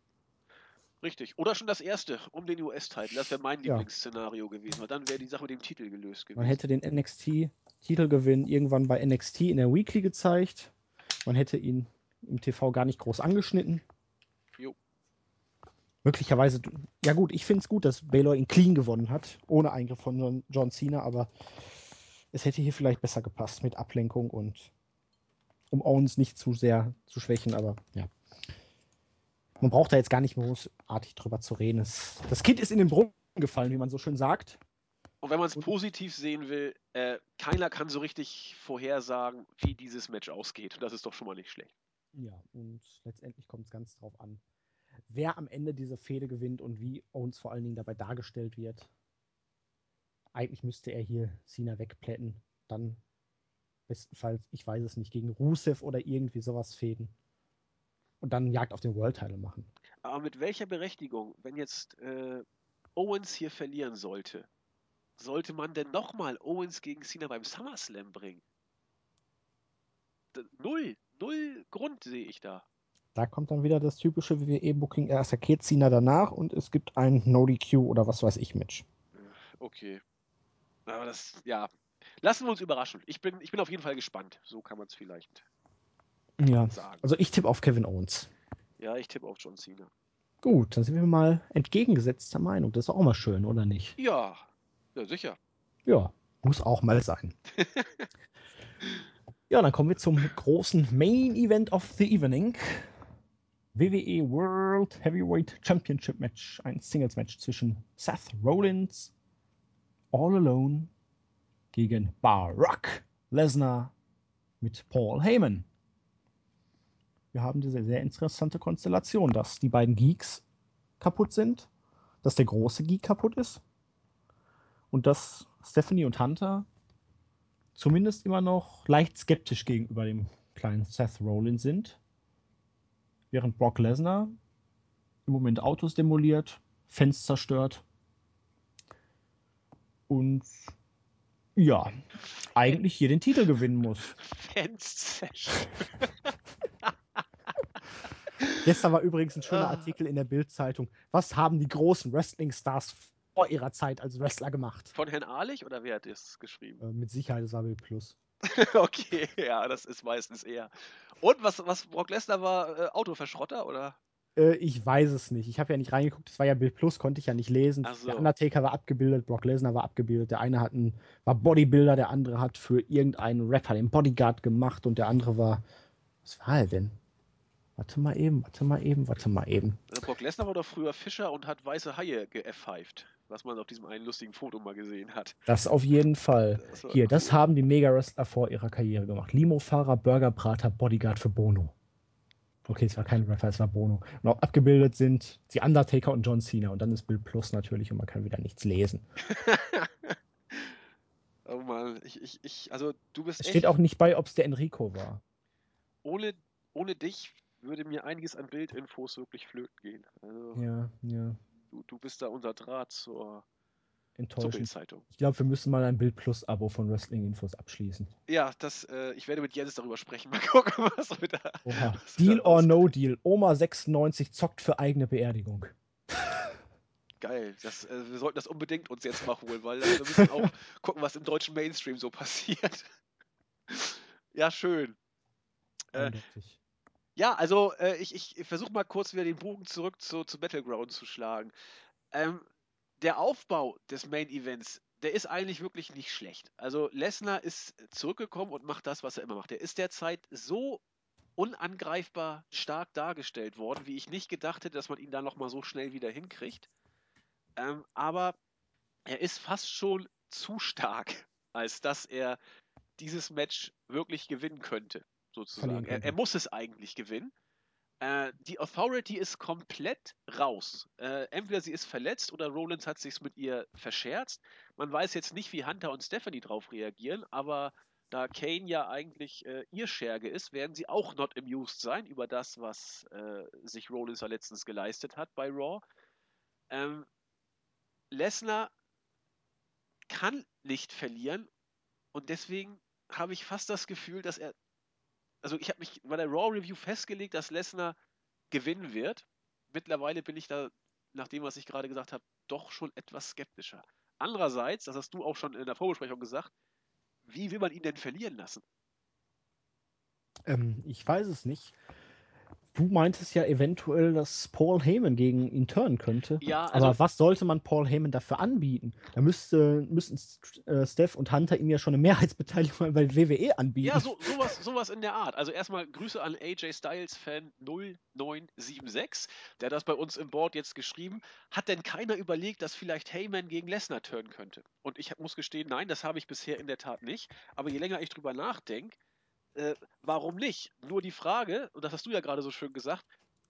Richtig. Oder schon das erste um den US-Titel. Das wäre mein ja. Lieblingsszenario gewesen, weil dann wäre die Sache mit dem Titel gelöst gewesen. Man hätte den NXT-Titelgewinn irgendwann bei NXT in der Weekly gezeigt. Man hätte ihn im TV gar nicht groß angeschnitten. Möglicherweise, ja gut, ich finde es gut, dass Baylor ihn clean gewonnen hat, ohne Eingriff von John, John Cena, aber es hätte hier vielleicht besser gepasst mit Ablenkung und um Owens nicht zu sehr zu schwächen, aber ja man braucht da jetzt gar nicht großartig drüber zu reden. Es, das Kind ist in den Brunnen gefallen, wie man so schön sagt. Und wenn man es positiv sehen will, äh, keiner kann so richtig vorhersagen, wie dieses Match ausgeht. Und das ist doch schon mal nicht schlecht. Ja, und letztendlich kommt es ganz drauf an, wer am Ende diese Fehde gewinnt und wie Owens vor allen Dingen dabei dargestellt wird. Eigentlich müsste er hier Cena wegplätten. Dann bestenfalls, ich weiß es nicht, gegen Rusev oder irgendwie sowas fäden und dann Jagd auf den World Title machen. Aber mit welcher Berechtigung, wenn jetzt äh, Owens hier verlieren sollte, sollte man denn nochmal Owens gegen Cena beim SummerSlam bringen? Null, null Grund sehe ich da. Da kommt dann wieder das typische WWE-Booking. Er attackiert Cena danach und es gibt ein No-DQ oder was weiß ich Match. Okay. Aber das, ja. Lassen wir uns überraschen. Ich bin, ich bin auf jeden Fall gespannt. So kann man es vielleicht ja. sagen. Also ich tippe auf Kevin Owens. Ja, ich tippe auf John Cena. Gut, dann sind wir mal entgegengesetzter Meinung. Das ist auch mal schön, oder nicht? Ja, ja sicher. Ja, muss auch mal sein. ja, dann kommen wir zum großen Main Event of the Evening. WWE World Heavyweight Championship Match. Ein Singles Match zwischen Seth Rollins All Alone gegen Barack Lesnar mit Paul Heyman wir haben diese sehr interessante Konstellation, dass die beiden Geeks kaputt sind, dass der große Geek kaputt ist und dass Stephanie und Hunter zumindest immer noch leicht skeptisch gegenüber dem kleinen Seth Rollins sind, während Brock Lesnar im Moment Autos demoliert, Fans zerstört und ja, eigentlich hier den Titel gewinnen muss. Fans zerstört. Gestern war übrigens ein schöner ah. Artikel in der Bild-Zeitung. Was haben die großen Wrestling-Stars vor ihrer Zeit als Wrestler gemacht? Von Herrn Ahlich oder wer hat das geschrieben? Äh, mit Sicherheit ist Bild Plus. okay, ja, das ist meistens eher. Und was, was Brock Lesnar war, äh, Autoverschrotter oder? Äh, ich weiß es nicht. Ich habe ja nicht reingeguckt. Das war ja Bild Plus, konnte ich ja nicht lesen. So. Der Undertaker war abgebildet, Brock Lesnar war abgebildet. Der eine hat einen, war Bodybuilder, der andere hat für irgendeinen Rapper den Bodyguard gemacht und der andere war. Was war er denn? Warte mal eben, warte mal eben, warte mal eben. Brock Lesnar war doch früher Fischer und hat weiße Haie geeffpfeift, was man auf diesem einen lustigen Foto mal gesehen hat. Das auf jeden Fall. Das Hier, cool. das haben die Mega-Wrestler vor ihrer Karriere gemacht. Limo-Fahrer, Burgerbrater, Bodyguard für Bono. Okay, es war kein Rapper, es war Bono. Und auch abgebildet sind die Undertaker und John Cena. Und dann ist Bild Plus natürlich und man kann wieder nichts lesen. oh Mann, ich, ich, ich, also du bist. Es steht auch nicht bei, ob es der Enrico war. Ohne, ohne dich würde mir einiges an Bildinfos wirklich flöten gehen. Also, ja, ja. Du, du bist da unser Draht zur, zur Bildzeitung. Ich glaube, wir müssen mal ein Bild Plus Abo von Wrestling Infos abschließen. Ja, das, äh, ich werde mit Jens darüber sprechen. Mal gucken, was wir da. Was Deal or no deal. Oma 96 zockt für eigene Beerdigung. Geil. Das, äh, wir sollten das unbedingt uns jetzt mal holen, weil äh, wir müssen auch gucken, was im deutschen Mainstream so passiert. ja, schön. Äh, ja, also äh, ich, ich versuche mal kurz wieder den Bogen zurück zu, zu Battleground zu schlagen. Ähm, der Aufbau des Main Events, der ist eigentlich wirklich nicht schlecht. Also Lesnar ist zurückgekommen und macht das, was er immer macht. Er ist derzeit so unangreifbar stark dargestellt worden, wie ich nicht gedacht hätte, dass man ihn da nochmal so schnell wieder hinkriegt. Ähm, aber er ist fast schon zu stark, als dass er dieses Match wirklich gewinnen könnte sozusagen. Er, er, muss es eigentlich gewinnen. Äh, die Authority ist komplett raus. Äh, entweder sie ist verletzt oder Rollins hat sich mit ihr verscherzt. Man weiß jetzt nicht, wie Hunter und Stephanie darauf reagieren, aber da Kane ja eigentlich äh, ihr Scherge ist, werden sie auch not amused sein über das, was äh, sich Rollins ja letztens geleistet hat bei Raw. Ähm, Lesnar kann nicht verlieren und deswegen habe ich fast das Gefühl, dass er, also ich habe mich bei der Raw Review festgelegt, dass Lesnar gewinnen wird. Mittlerweile bin ich da, nach dem, was ich gerade gesagt habe, doch schon etwas skeptischer. Andererseits, das hast du auch schon in der Vorbesprechung gesagt, wie will man ihn denn verlieren lassen? Ähm, ich weiß es nicht. Du meintest ja eventuell, dass Paul Heyman gegen ihn turnen könnte. Ja, also, Aber was sollte man Paul Heyman dafür anbieten? Da müsste, müssten äh, Steph und Hunter ihm ja schon eine Mehrheitsbeteiligung bei WWE anbieten. Ja, so, sowas, sowas in der Art. Also erstmal Grüße an AJ Styles Fan 0976, der das bei uns im Board jetzt geschrieben. Hat denn keiner überlegt, dass vielleicht Heyman gegen Lesnar turnen könnte? Und ich muss gestehen, nein, das habe ich bisher in der Tat nicht. Aber je länger ich drüber nachdenke, äh, warum nicht? Nur die Frage, und das hast du ja gerade so schön gesagt,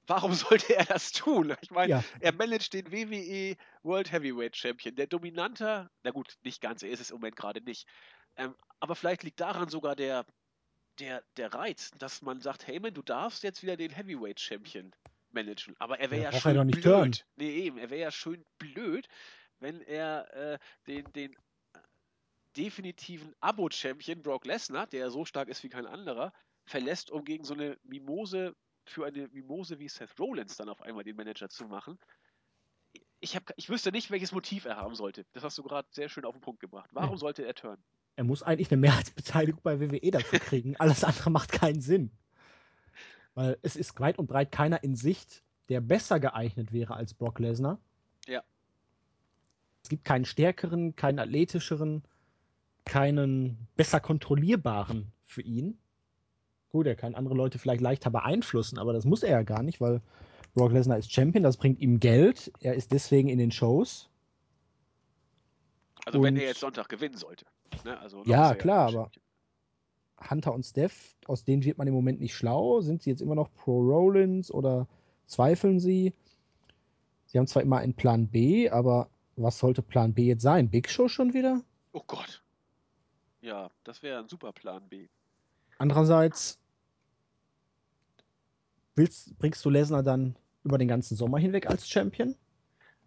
warum sollte er das tun? Ich meine, ja. er managt den WWE World Heavyweight Champion, der dominanter, na gut, nicht ganz, er ist es im Moment gerade nicht. Ähm, aber vielleicht liegt daran sogar der, der, der Reiz, dass man sagt, hey man, du darfst jetzt wieder den Heavyweight Champion managen. Aber er wäre ja, ja schön blöd. Turn. Nee, eben, er wäre ja schön blöd, wenn er äh, den, den definitiven Abo-Champion Brock Lesnar, der so stark ist wie kein anderer, verlässt, um gegen so eine Mimose, für eine Mimose wie Seth Rollins dann auf einmal den Manager zu machen. Ich, hab, ich wüsste nicht, welches Motiv er haben sollte. Das hast du gerade sehr schön auf den Punkt gebracht. Warum nee. sollte er turnen? Er muss eigentlich eine Mehrheitsbeteiligung bei WWE dafür kriegen. Alles andere macht keinen Sinn. Weil es ist weit und breit keiner in Sicht, der besser geeignet wäre als Brock Lesnar. Ja. Es gibt keinen stärkeren, keinen athletischeren, keinen besser kontrollierbaren für ihn. Gut, er kann andere Leute vielleicht leichter beeinflussen, aber das muss er ja gar nicht, weil Brock Lesnar ist Champion, das bringt ihm Geld, er ist deswegen in den Shows. Also und wenn er jetzt Sonntag gewinnen sollte. Ne? Also ja, klar, aber Hunter und Steph, aus denen wird man im Moment nicht schlau. Sind sie jetzt immer noch pro Rollins oder zweifeln sie? Sie haben zwar immer einen Plan B, aber was sollte Plan B jetzt sein? Big Show schon wieder? Oh Gott. Ja, das wäre ein super Plan B. Andererseits willst, bringst du Lesnar dann über den ganzen Sommer hinweg als Champion?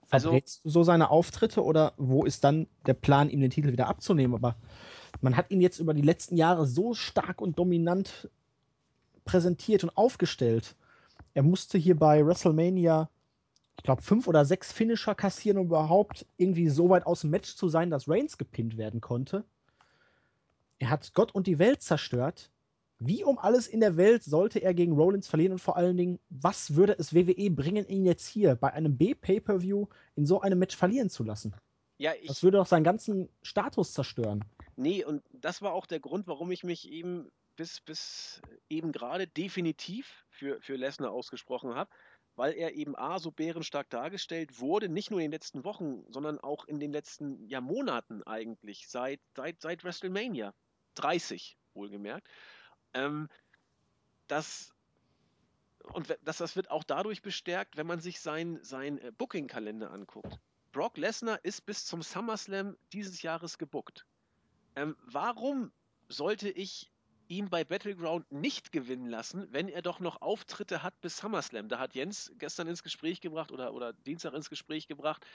Verbrätst also, du so seine Auftritte oder wo ist dann der Plan, ihm den Titel wieder abzunehmen? Aber man hat ihn jetzt über die letzten Jahre so stark und dominant präsentiert und aufgestellt. Er musste hier bei WrestleMania, ich glaube, fünf oder sechs Finisher kassieren, um überhaupt irgendwie so weit aus dem Match zu sein, dass Reigns gepinnt werden konnte. Er hat Gott und die Welt zerstört. Wie um alles in der Welt sollte er gegen Rollins verlieren und vor allen Dingen, was würde es WWE bringen, ihn jetzt hier bei einem B-Pay-Per-View in so einem Match verlieren zu lassen? Ja, ich. Das würde doch seinen ganzen Status zerstören. Nee, und das war auch der Grund, warum ich mich eben bis, bis eben gerade definitiv für, für Lesnar ausgesprochen habe, weil er eben A, so bärenstark dargestellt wurde, nicht nur in den letzten Wochen, sondern auch in den letzten ja, Monaten eigentlich, seit, seit, seit WrestleMania. 30, wohlgemerkt. Ähm, das, und das, das wird auch dadurch bestärkt, wenn man sich sein, sein äh, Booking-Kalender anguckt. Brock Lesnar ist bis zum SummerSlam dieses Jahres gebuckt. Ähm, warum sollte ich ihn bei Battleground nicht gewinnen lassen, wenn er doch noch Auftritte hat bis SummerSlam? Da hat Jens gestern ins Gespräch gebracht oder, oder Dienstag ins Gespräch gebracht,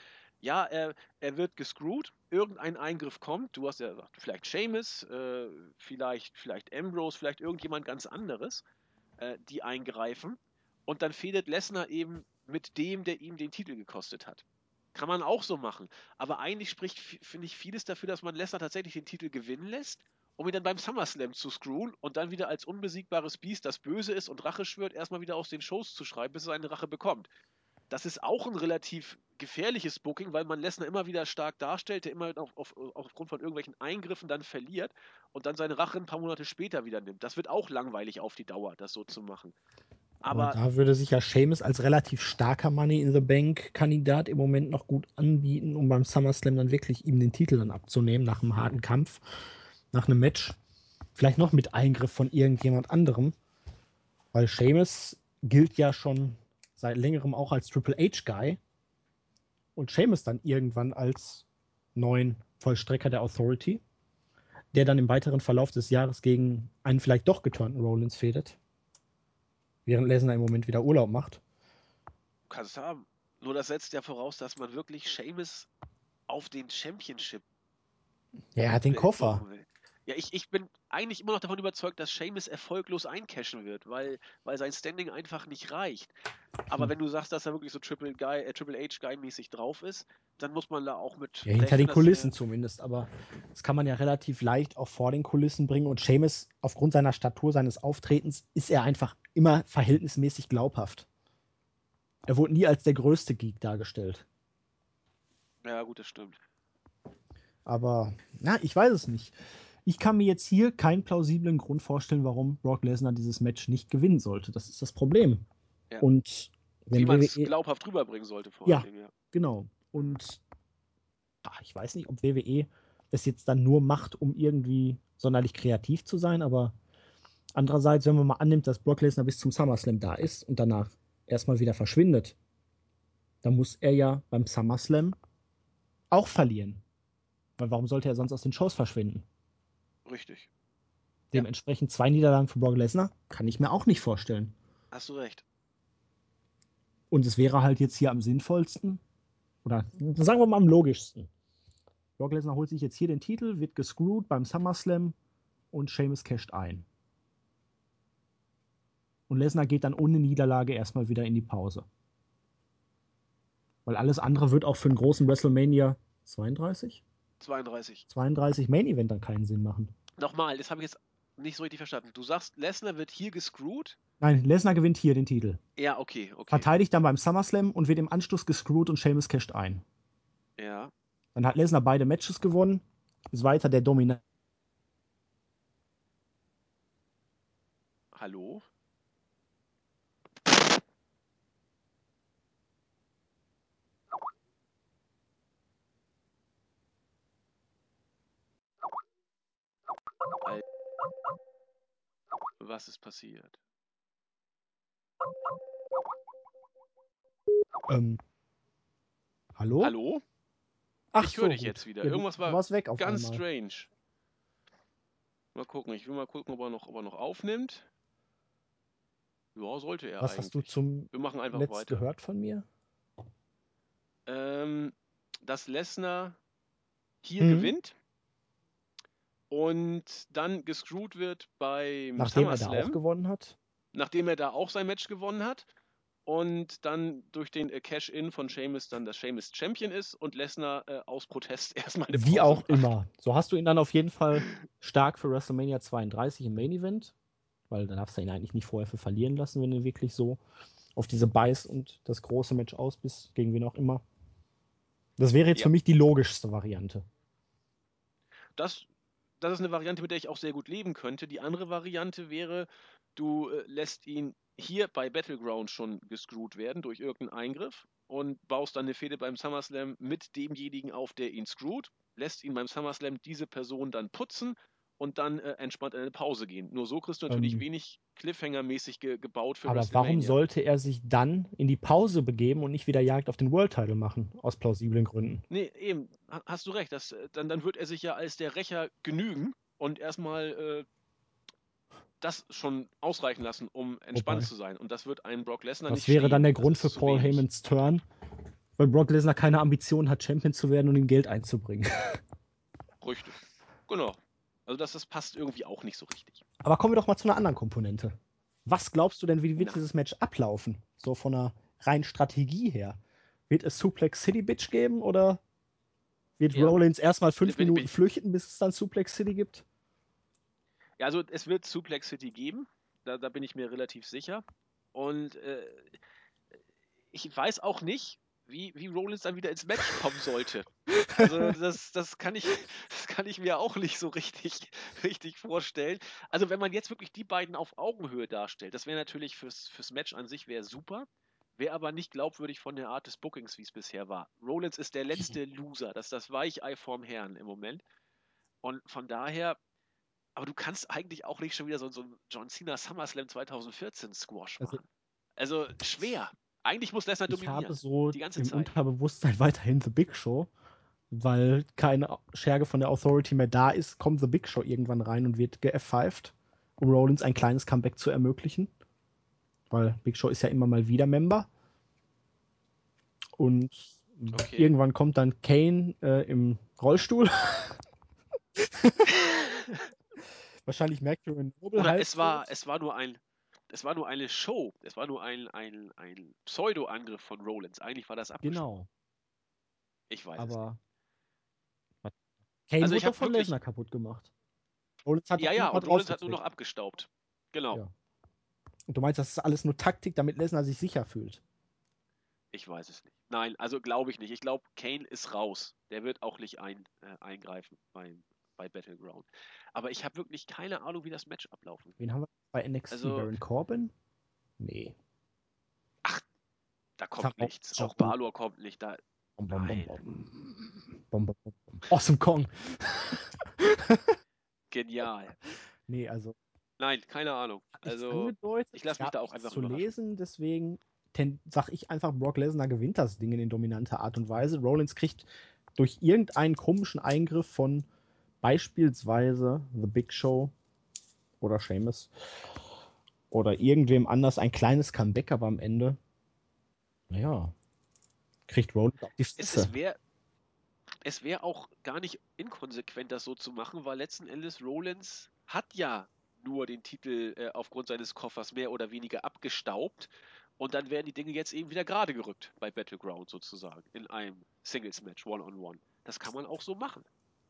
ja, er, er wird gescrewt, irgendein Eingriff kommt, du hast ja gesagt, vielleicht Seamus, äh, vielleicht, vielleicht Ambrose, vielleicht irgendjemand ganz anderes, äh, die eingreifen und dann fehlt Lesnar eben mit dem, der ihm den Titel gekostet hat. Kann man auch so machen. Aber eigentlich spricht, finde ich, vieles dafür, dass man Lesnar tatsächlich den Titel gewinnen lässt, um ihn dann beim SummerSlam zu screwen und dann wieder als unbesiegbares Biest, das böse ist und Rache schwört, erstmal wieder aus den Shows zu schreiben, bis er seine Rache bekommt. Das ist auch ein relativ gefährliches Booking, weil man Lesnar immer wieder stark darstellt, der immer auf, auf, aufgrund von irgendwelchen Eingriffen dann verliert und dann seine Rache ein paar Monate später wieder nimmt. Das wird auch langweilig auf die Dauer, das so zu machen. Aber, Aber da würde sich ja Seamus als relativ starker Money in the Bank Kandidat im Moment noch gut anbieten, um beim SummerSlam dann wirklich ihm den Titel dann abzunehmen nach einem harten Kampf, nach einem Match. Vielleicht noch mit Eingriff von irgendjemand anderem. Weil Seamus gilt ja schon seit längerem auch als Triple H-Guy und Seamus dann irgendwann als neuen Vollstrecker der Authority. der dann im weiteren Verlauf des Jahres gegen einen vielleicht doch geturnten Rollins fädet. Während Lesnar im Moment wieder Urlaub macht. Kannst haben. Nur das setzt ja voraus, dass man wirklich Seamus auf den Championship. Ja, er hat den Koffer. Ja, ich, ich bin eigentlich immer noch davon überzeugt, dass Seamus erfolglos eincashen wird, weil, weil sein Standing einfach nicht reicht. Aber hm. wenn du sagst, dass er wirklich so Triple, Guy, äh, Triple H Guy-mäßig drauf ist, dann muss man da auch mit. Ja, hinter den Kulissen zumindest, aber das kann man ja relativ leicht auch vor den Kulissen bringen. Und Seamus, aufgrund seiner Statur, seines Auftretens, ist er einfach immer verhältnismäßig glaubhaft. Er wurde nie als der größte Geek dargestellt. Ja, gut, das stimmt. Aber, na, ich weiß es nicht. Ich kann mir jetzt hier keinen plausiblen Grund vorstellen, warum Brock Lesnar dieses Match nicht gewinnen sollte. Das ist das Problem. Ja. Und wenn Wie man es glaubhaft rüberbringen sollte vor ja, allem, ja. Genau. Und ach, ich weiß nicht, ob WWE es jetzt dann nur macht, um irgendwie sonderlich kreativ zu sein, aber andererseits, wenn man mal annimmt, dass Brock Lesnar bis zum SummerSlam da ist und danach erstmal wieder verschwindet, dann muss er ja beim SummerSlam auch verlieren. Weil warum sollte er sonst aus den Shows verschwinden? Richtig. Dementsprechend zwei Niederlagen für Brock Lesnar kann ich mir auch nicht vorstellen. Hast du recht. Und es wäre halt jetzt hier am sinnvollsten, oder sagen wir mal am logischsten. Brock Lesnar holt sich jetzt hier den Titel, wird gescrewt beim SummerSlam und Sheamus casht ein. Und Lesnar geht dann ohne Niederlage erstmal wieder in die Pause. Weil alles andere wird auch für einen großen WrestleMania 32? 32. 32 Main Event dann keinen Sinn machen. Nochmal, das habe ich jetzt nicht so richtig verstanden. Du sagst, Lesnar wird hier gescrewt? Nein, Lesnar gewinnt hier den Titel. Ja, okay, okay. Verteidigt dann beim SummerSlam und wird im Anschluss gescrewt und Sheamus casht ein. Ja. Dann hat Lesnar beide Matches gewonnen, ist weiter der Dominant. Hallo? Was ist passiert? Ähm. Hallo? Hallo? Ach, ich höre dich jetzt wieder. Irgendwas war weg ganz einmal. strange. Mal gucken, ich will mal gucken, ob er noch, ob er noch aufnimmt. Ja, sollte er Was eigentlich. hast du zum Wir machen einfach Letzt weiter. gehört von mir? Ähm, dass Lesnar hier mhm. gewinnt und dann gescrewt wird beim Nachdem SummerSlam. er da auch gewonnen hat? Nachdem er da auch sein Match gewonnen hat und dann durch den äh, Cash-In von Sheamus dann das Sheamus Champion ist und Lesnar äh, aus Protest erstmal eine Wie Pause auch macht. immer. So hast du ihn dann auf jeden Fall stark für WrestleMania 32 im Main Event, weil da darfst du ihn eigentlich nicht vorher für verlieren lassen, wenn du wirklich so auf diese Beiß und das große Match aus bist, gegen wen auch immer. Das wäre jetzt ja. für mich die logischste Variante. Das, das ist eine Variante, mit der ich auch sehr gut leben könnte. Die andere Variante wäre, du äh, lässt ihn hier bei Battleground schon gescrewt werden durch irgendeinen Eingriff und baust dann eine Fehde beim SummerSlam mit demjenigen auf, der ihn screwt, lässt ihn beim SummerSlam diese Person dann putzen und dann äh, entspannt in eine Pause gehen. Nur so kriegst du natürlich ähm, wenig Cliffhanger-mäßig ge gebaut für Aber warum sollte er sich dann in die Pause begeben und nicht wieder Jagd auf den World Title machen? Aus plausiblen Gründen. Nee, eben, hast du recht. Das, äh, dann, dann wird er sich ja als der Rächer genügen und erstmal äh, das schon ausreichen lassen, um entspannt Wobei. zu sein. Und das wird ein Brock Lesnar das nicht Das wäre stehen. dann der Grund für Paul Heymans Turn, weil Brock Lesnar keine Ambition hat, Champion zu werden und ihm Geld einzubringen. Richtig. Genau. Also das, das passt irgendwie auch nicht so richtig. Aber kommen wir doch mal zu einer anderen Komponente. Was glaubst du denn, wie wird Na. dieses Match ablaufen? So von einer reinen Strategie her. Wird es Suplex City Bitch geben oder wird ja. Rollins erstmal fünf bin, Minuten bin, flüchten, bis es dann Suplex City gibt? Ja, also es wird Suplex City geben. Da, da bin ich mir relativ sicher. Und äh, ich weiß auch nicht, wie, wie Rollins dann wieder ins Match kommen sollte. Also das, das, kann ich, das kann ich mir auch nicht so richtig, richtig vorstellen. Also wenn man jetzt wirklich die beiden auf Augenhöhe darstellt, das wäre natürlich fürs, fürs Match an sich wäre super, wäre aber nicht glaubwürdig von der Art des Bookings, wie es bisher war. Rollins ist der letzte Loser, das ist das Weichei vorm Herrn im Moment. Und von daher, aber du kannst eigentlich auch nicht schon wieder so, so ein John Cena SummerSlam 2014 Squash also machen. Also schwer. Eigentlich muss Lesnar dominieren. Ich habe so die ganze im Zeit. Unterbewusstsein weiterhin The Big Show, weil keine Scherge von der Authority mehr da ist, kommt The Big Show irgendwann rein und wird ge-F5, um Rollins ein kleines Comeback zu ermöglichen. Weil Big Show ist ja immer mal wieder Member. Und okay. irgendwann kommt dann Kane äh, im Rollstuhl. Wahrscheinlich Mercury Noble. Oder es war, es war nur ein, es war nur eine Show. Es war nur ein, ein, ein Pseudo-Angriff von Rollins. Eigentlich war das abgesprochen. Genau. Ich weiß Aber Kane also wurde doch von Lesnar kaputt gemacht. Rollins hat ja, ja, und Rollins hat nur noch abgestaubt. Genau. Ja. Und du meinst, das ist alles nur Taktik, damit Lesnar sich sicher fühlt? Ich weiß es nicht. Nein, also glaube ich nicht. Ich glaube, Kane ist raus. Der wird auch nicht ein, äh, eingreifen beim, bei Battleground. Aber ich habe wirklich keine Ahnung, wie das Match ablaufen wird. Wen haben wir bei NXT? Also, Baron Corbin? Nee. Ach, da kommt Sag nichts. Auch Balor kommt nicht. Da, Bom, bom, bom, bom. Awesome Kong. Genial. Nee, also. Nein, keine Ahnung. Also, ich lasse mich da auch einfach zu lesen, deswegen sag ich einfach, Brock Lesnar gewinnt das Ding in dominanter Art und Weise. Rollins kriegt durch irgendeinen komischen Eingriff von beispielsweise The Big Show oder Seamus oder irgendwem anders ein kleines Comeback, aber am Ende, naja, kriegt Rollins auf die Fresse. Es, wäre es wäre auch gar nicht inkonsequent, das so zu machen, weil letzten Endes Rollins hat ja nur den Titel äh, aufgrund seines Koffers mehr oder weniger abgestaubt und dann werden die Dinge jetzt eben wieder gerade gerückt bei Battleground sozusagen in einem Singles-Match, One-on-One. Das kann man auch so machen.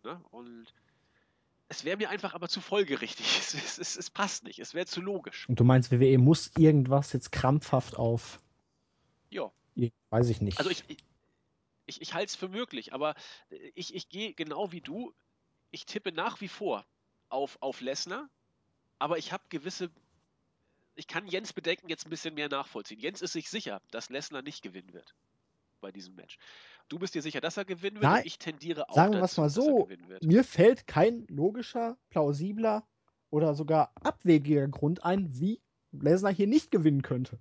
Ne? Und es wäre mir einfach aber zu folgerichtig. Es, es, es passt nicht. Es wäre zu logisch. Und du meinst, WWE muss irgendwas jetzt krampfhaft auf. Ja. Weiß ich nicht. Also ich, ich, ich halte es für möglich, aber ich, ich gehe genau wie du. Ich tippe nach wie vor auf, auf Lesnar, aber ich habe gewisse. Ich kann Jens Bedenken jetzt ein bisschen mehr nachvollziehen. Jens ist sich sicher, dass Lesnar nicht gewinnen wird bei diesem Match. Du bist dir sicher, dass er gewinnen wird Nein, ich tendiere auch sagen dazu, mal so, Mir fällt kein logischer, plausibler oder sogar abwegiger Grund ein, wie Lesnar hier nicht gewinnen könnte.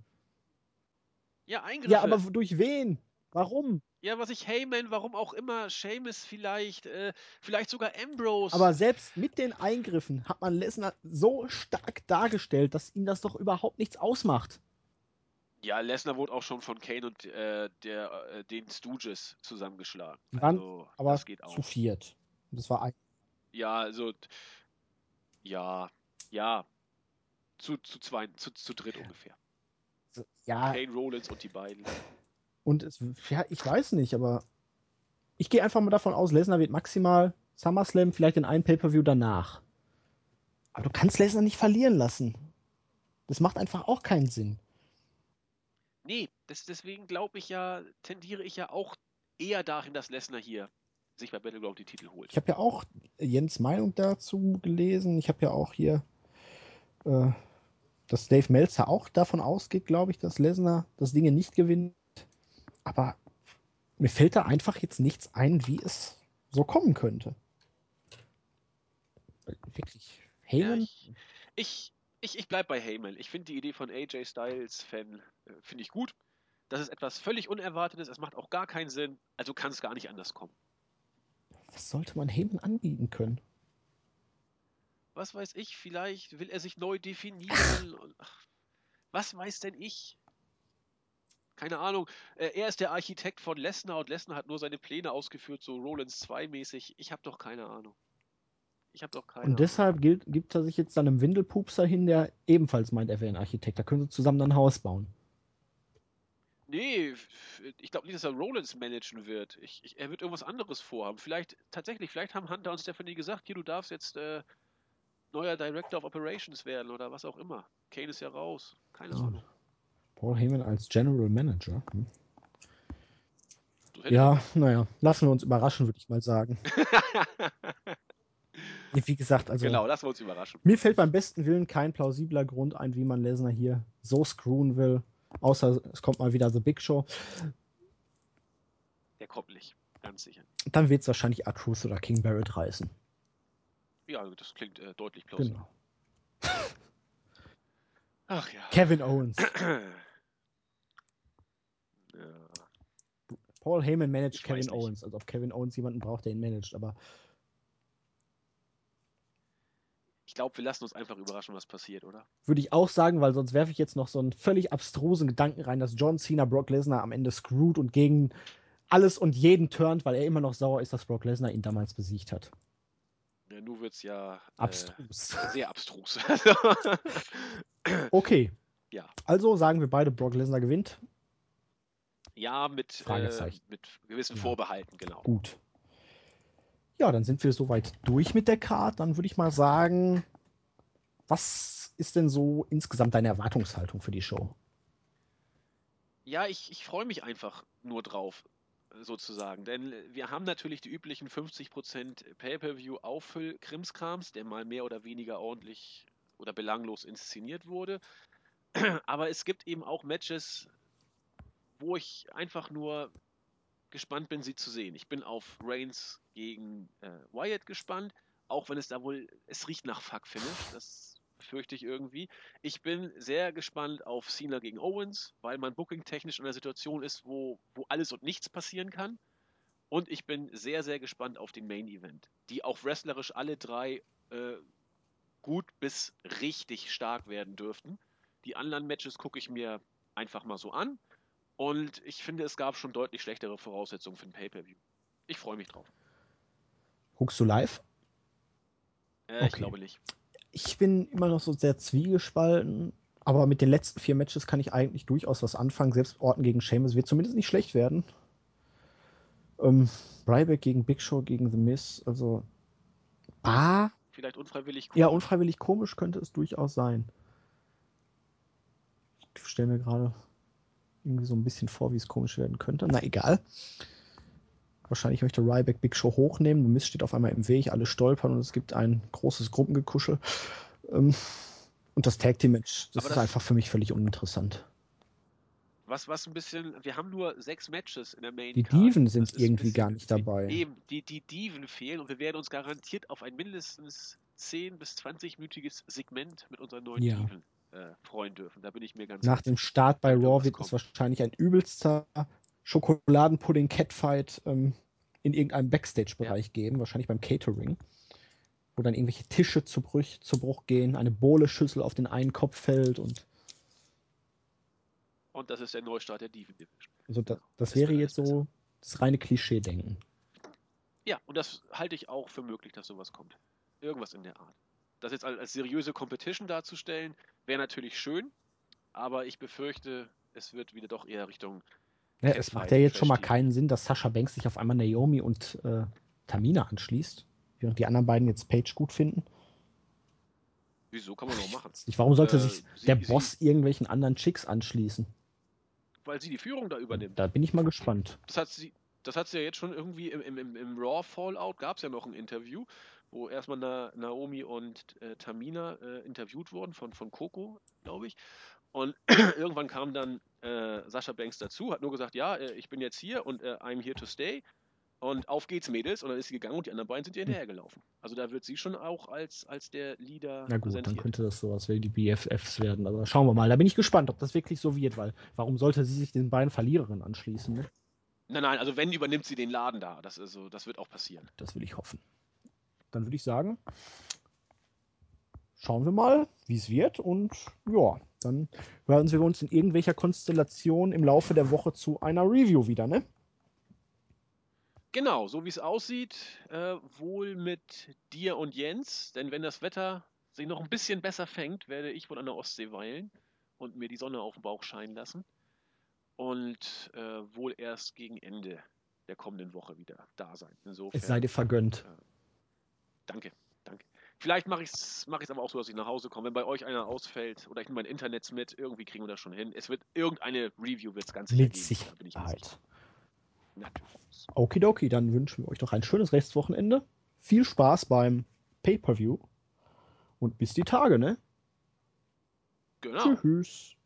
Ja, Eingriffe. Ja, aber durch wen? Warum? Ja, was ich Heyman, warum auch immer, Seamus vielleicht, äh, vielleicht sogar Ambrose. Aber selbst mit den Eingriffen hat man Lesnar so stark dargestellt, dass ihm das doch überhaupt nichts ausmacht. Ja, Lesnar wurde auch schon von Kane und äh, der, äh, den Stooges zusammengeschlagen. Also, aber das geht auch. zu viert. Das war ein. Ja, also ja, ja, zu, zu zwei, zu, zu dritt ungefähr. Ja. Kane Rollins und die beiden. Und es, ja, ich weiß nicht, aber ich gehe einfach mal davon aus, Lesnar wird maximal SummerSlam, vielleicht in einem Pay-Per-View danach. Aber du kannst Lesnar nicht verlieren lassen. Das macht einfach auch keinen Sinn. Nee, das, deswegen glaube ich ja, tendiere ich ja auch eher dahin, dass Lesnar hier sich bei Battleground die Titel holt. Ich habe ja auch Jens Meinung dazu gelesen. Ich habe ja auch hier, äh, dass Dave Meltzer auch davon ausgeht, glaube ich, dass Lesnar das Ding nicht gewinnt. Aber mir fällt da einfach jetzt nichts ein, wie es so kommen könnte. Wirklich. Heyman? Ja, ich, ich, ich, ich bleibe bei Heyman. Ich finde die Idee von AJ Styles Fan, äh, finde ich gut. Das ist etwas völlig Unerwartetes, es macht auch gar keinen Sinn, also kann es gar nicht anders kommen. Was sollte man Heyman anbieten können? Was weiß ich, vielleicht will er sich neu definieren. Ach, was weiß denn ich? Keine Ahnung. Äh, er ist der Architekt von Lesnar und Lesnar hat nur seine Pläne ausgeführt, so Rollins 2 mäßig. Ich habe doch keine Ahnung. Ich habe doch keine. Und deshalb gilt, gibt er sich jetzt dann einem Windelpupser hin, der ebenfalls meint, er wäre ein Architekt. Da können sie zusammen ein Haus bauen. Nee, ich glaube nicht, dass er Rollins managen wird. Ich, ich, er wird irgendwas anderes vorhaben. Vielleicht, tatsächlich, vielleicht haben Hunter und Stephanie gesagt, hier, du darfst jetzt äh, neuer Director of Operations werden oder was auch immer. Kane ist ja raus. Keine ja. Ahnung. Paul Heyman als General Manager. Hm. Ja, naja, lassen wir uns überraschen, würde ich mal sagen. Wie gesagt, also. Genau, lassen wir uns überraschen. Mir fällt beim besten Willen kein plausibler Grund ein, wie man Lesnar hier so screwen will. Außer es kommt mal wieder The Big Show. Der kommt nicht, ganz sicher. Dann wird es wahrscheinlich R-Truth oder King Barrett reißen. Ja, das klingt äh, deutlich plausibel. Genau. Ach ja. Kevin Owens. ja. Paul Heyman managt Ich Kevin. Owens. Also auf Kevin Owens jemanden braucht, der ihn managt. Aber Ich glaube, wir lassen uns einfach überraschen, was passiert, oder? würde ich auch sagen, weil sonst werfe ich jetzt noch so einen völlig abstrusen Gedanken rein, dass John Cena Brock Lesnar am Ende screwt und gegen alles und jeden turnt, weil er immer noch sauer ist, dass Brock Lesnar ihn damals besiegt hat. Ja, nu wird's ja äh, Abstrus. sehr abstrus. Okay. Ja. Also sagen wir beide, Brock Lesnar gewinnt. ja, mit, äh, Fragezeichen. mit gewissen Ja. Vorbehalten, genau. Gut. Ja, dann sind wir soweit durch mit der Card. Dann würde ich mal sagen, was ist denn so insgesamt deine Erwartungshaltung für die Show? Ja, ich, ich freue mich einfach nur drauf, sozusagen. Denn wir haben natürlich die üblichen 50% Pay-Per-View-Auffüll-Krimskrams, der mal mehr oder weniger ordentlich oder belanglos inszeniert wurde. Aber es gibt eben auch Matches, wo ich einfach nur gespannt bin, sie zu sehen. Ich bin auf Reigns gegen äh, Wyatt gespannt, auch wenn es da wohl, es riecht nach Fuck-Finish, das fürchte ich irgendwie. Ich bin sehr gespannt auf Cena gegen Owens, weil man booking-technisch in einer Situation ist, wo, wo alles und nichts passieren kann. Und ich bin sehr, sehr gespannt auf den Main-Event, die auch wrestlerisch alle drei äh, gut bis richtig stark werden dürften. Die anderen Matches gucke ich mir einfach mal so an. Und ich finde, es gab schon deutlich schlechtere Voraussetzungen für ein Pay-Per-View. Ich freue mich drauf. Guckst du live? Äh, Okay. Ich glaube nicht. Ich bin immer noch so sehr zwiegespalten, aber mit den letzten vier Matches kann ich eigentlich durchaus was anfangen. Selbst Orton gegen Sheamus wird zumindest nicht schlecht werden. Ähm, Ryback gegen Big Show gegen The Miz, also ah, Vielleicht unfreiwillig ja, komisch. unfreiwillig komisch könnte es durchaus sein. Ich stelle mir gerade irgendwie so ein bisschen vor, wie es komisch werden könnte. Na egal. Wahrscheinlich möchte Ryback Big Show hochnehmen. Miz steht auf einmal im Weg, alle stolpern und es gibt ein großes Gruppengekuschel. Ähm, und das Tag Team Match, das Aber ist das- einfach für mich völlig uninteressant. Was, was ein bisschen, wir haben nur sechs Matches in der Main Die. Diven Das sind irgendwie bisschen gar nicht dabei. Eben, die, die Diven fehlen und wir werden uns garantiert auf ein mindestens 10- bis 20-minütiges Segment mit unseren neuen Ja. Diven äh, freuen dürfen. Da bin ich mir ganz Nach dem. Start bei Raw wird es wahrscheinlich ein übelster Schokoladenpudding-Catfight ähm, in irgendeinem Backstage-Bereich geben, wahrscheinlich beim Catering, wo dann irgendwelche Tische zu, Bruch, zu Bruch gehen, eine Bohle-Schüssel auf den einen Kopf fällt und Und das ist der Neustart der Diven Division. also das, das Es wäre jetzt so das reine Klischee-Denken. Ja, und das halte ich auch für möglich, dass sowas kommt. Irgendwas in der Art. Das jetzt als seriöse Competition darzustellen, wäre natürlich schön, aber ich befürchte, es wird wieder doch eher Richtung. Ja, es macht ja jetzt schon mal keinen Sinn, dass Sascha Banks sich auf einmal Naomi und äh, Tamina anschließt, während die anderen beiden jetzt Page gut finden. Wieso kann man noch machen? Nicht, Warum sollte Äh, sich sie- der sie- Boss irgendwelchen anderen Chicks anschließen? Weil sie die Führung da übernimmt. Da bin ich mal gespannt. Das hat sie, das hat sie ja jetzt schon irgendwie im, im, im, im Raw Fallout gab es ja noch ein Interview, wo erstmal Na, Naomi und äh, Tamina äh, interviewt wurden von, von Coco, glaube ich. Und irgendwann kam dann äh, Sascha Banks dazu, hat nur gesagt, ja, äh, ich bin jetzt hier und äh, I'm here to stay. Und auf geht's, Mädels. Und dann ist sie gegangen und die anderen beiden sind ihr hinterhergelaufen. Also da wird sie schon auch als, als der Leader Na gut, dann könnte das sowas wie die BFFs werden. Aber schauen wir mal. Da bin ich gespannt, ob das wirklich so wird, weil warum sollte sie sich den beiden Verliererinnen anschließen? Ne? Nein, nein, also wenn, übernimmt sie den Laden da. Das, ist so, das wird auch passieren. Das will ich hoffen. Dann würde ich sagen, schauen wir mal, wie es wird. Und ja, dann hören wir uns in irgendwelcher Konstellation im Laufe der Woche zu einer Review wieder, ne? Genau, so wie es aussieht, äh, wohl mit dir und Jens, denn wenn das Wetter sich noch ein bisschen besser fängt, werde ich wohl an der Ostsee weilen und mir die Sonne auf den Bauch scheinen lassen und äh, wohl erst gegen Ende der kommenden Woche wieder da sein. Insofern, Es sei dir vergönnt. danke, danke. Vielleicht mache ich es mach ich's aber auch so, dass ich nach Hause komme. Wenn bei euch einer ausfällt oder ich nehme mein Internet mit, irgendwie kriegen wir das schon hin. Es wird irgendeine Review wird's ganz sicher Mit. Da bin ich mir sicher. Sicherheit. Natürlich. Okidoki, dann wünschen wir euch doch ein schönes Restwochenende. Viel Spaß beim Pay-Per-View. Und bis die Tage, ne? Genau. Tschüss. Tschüss.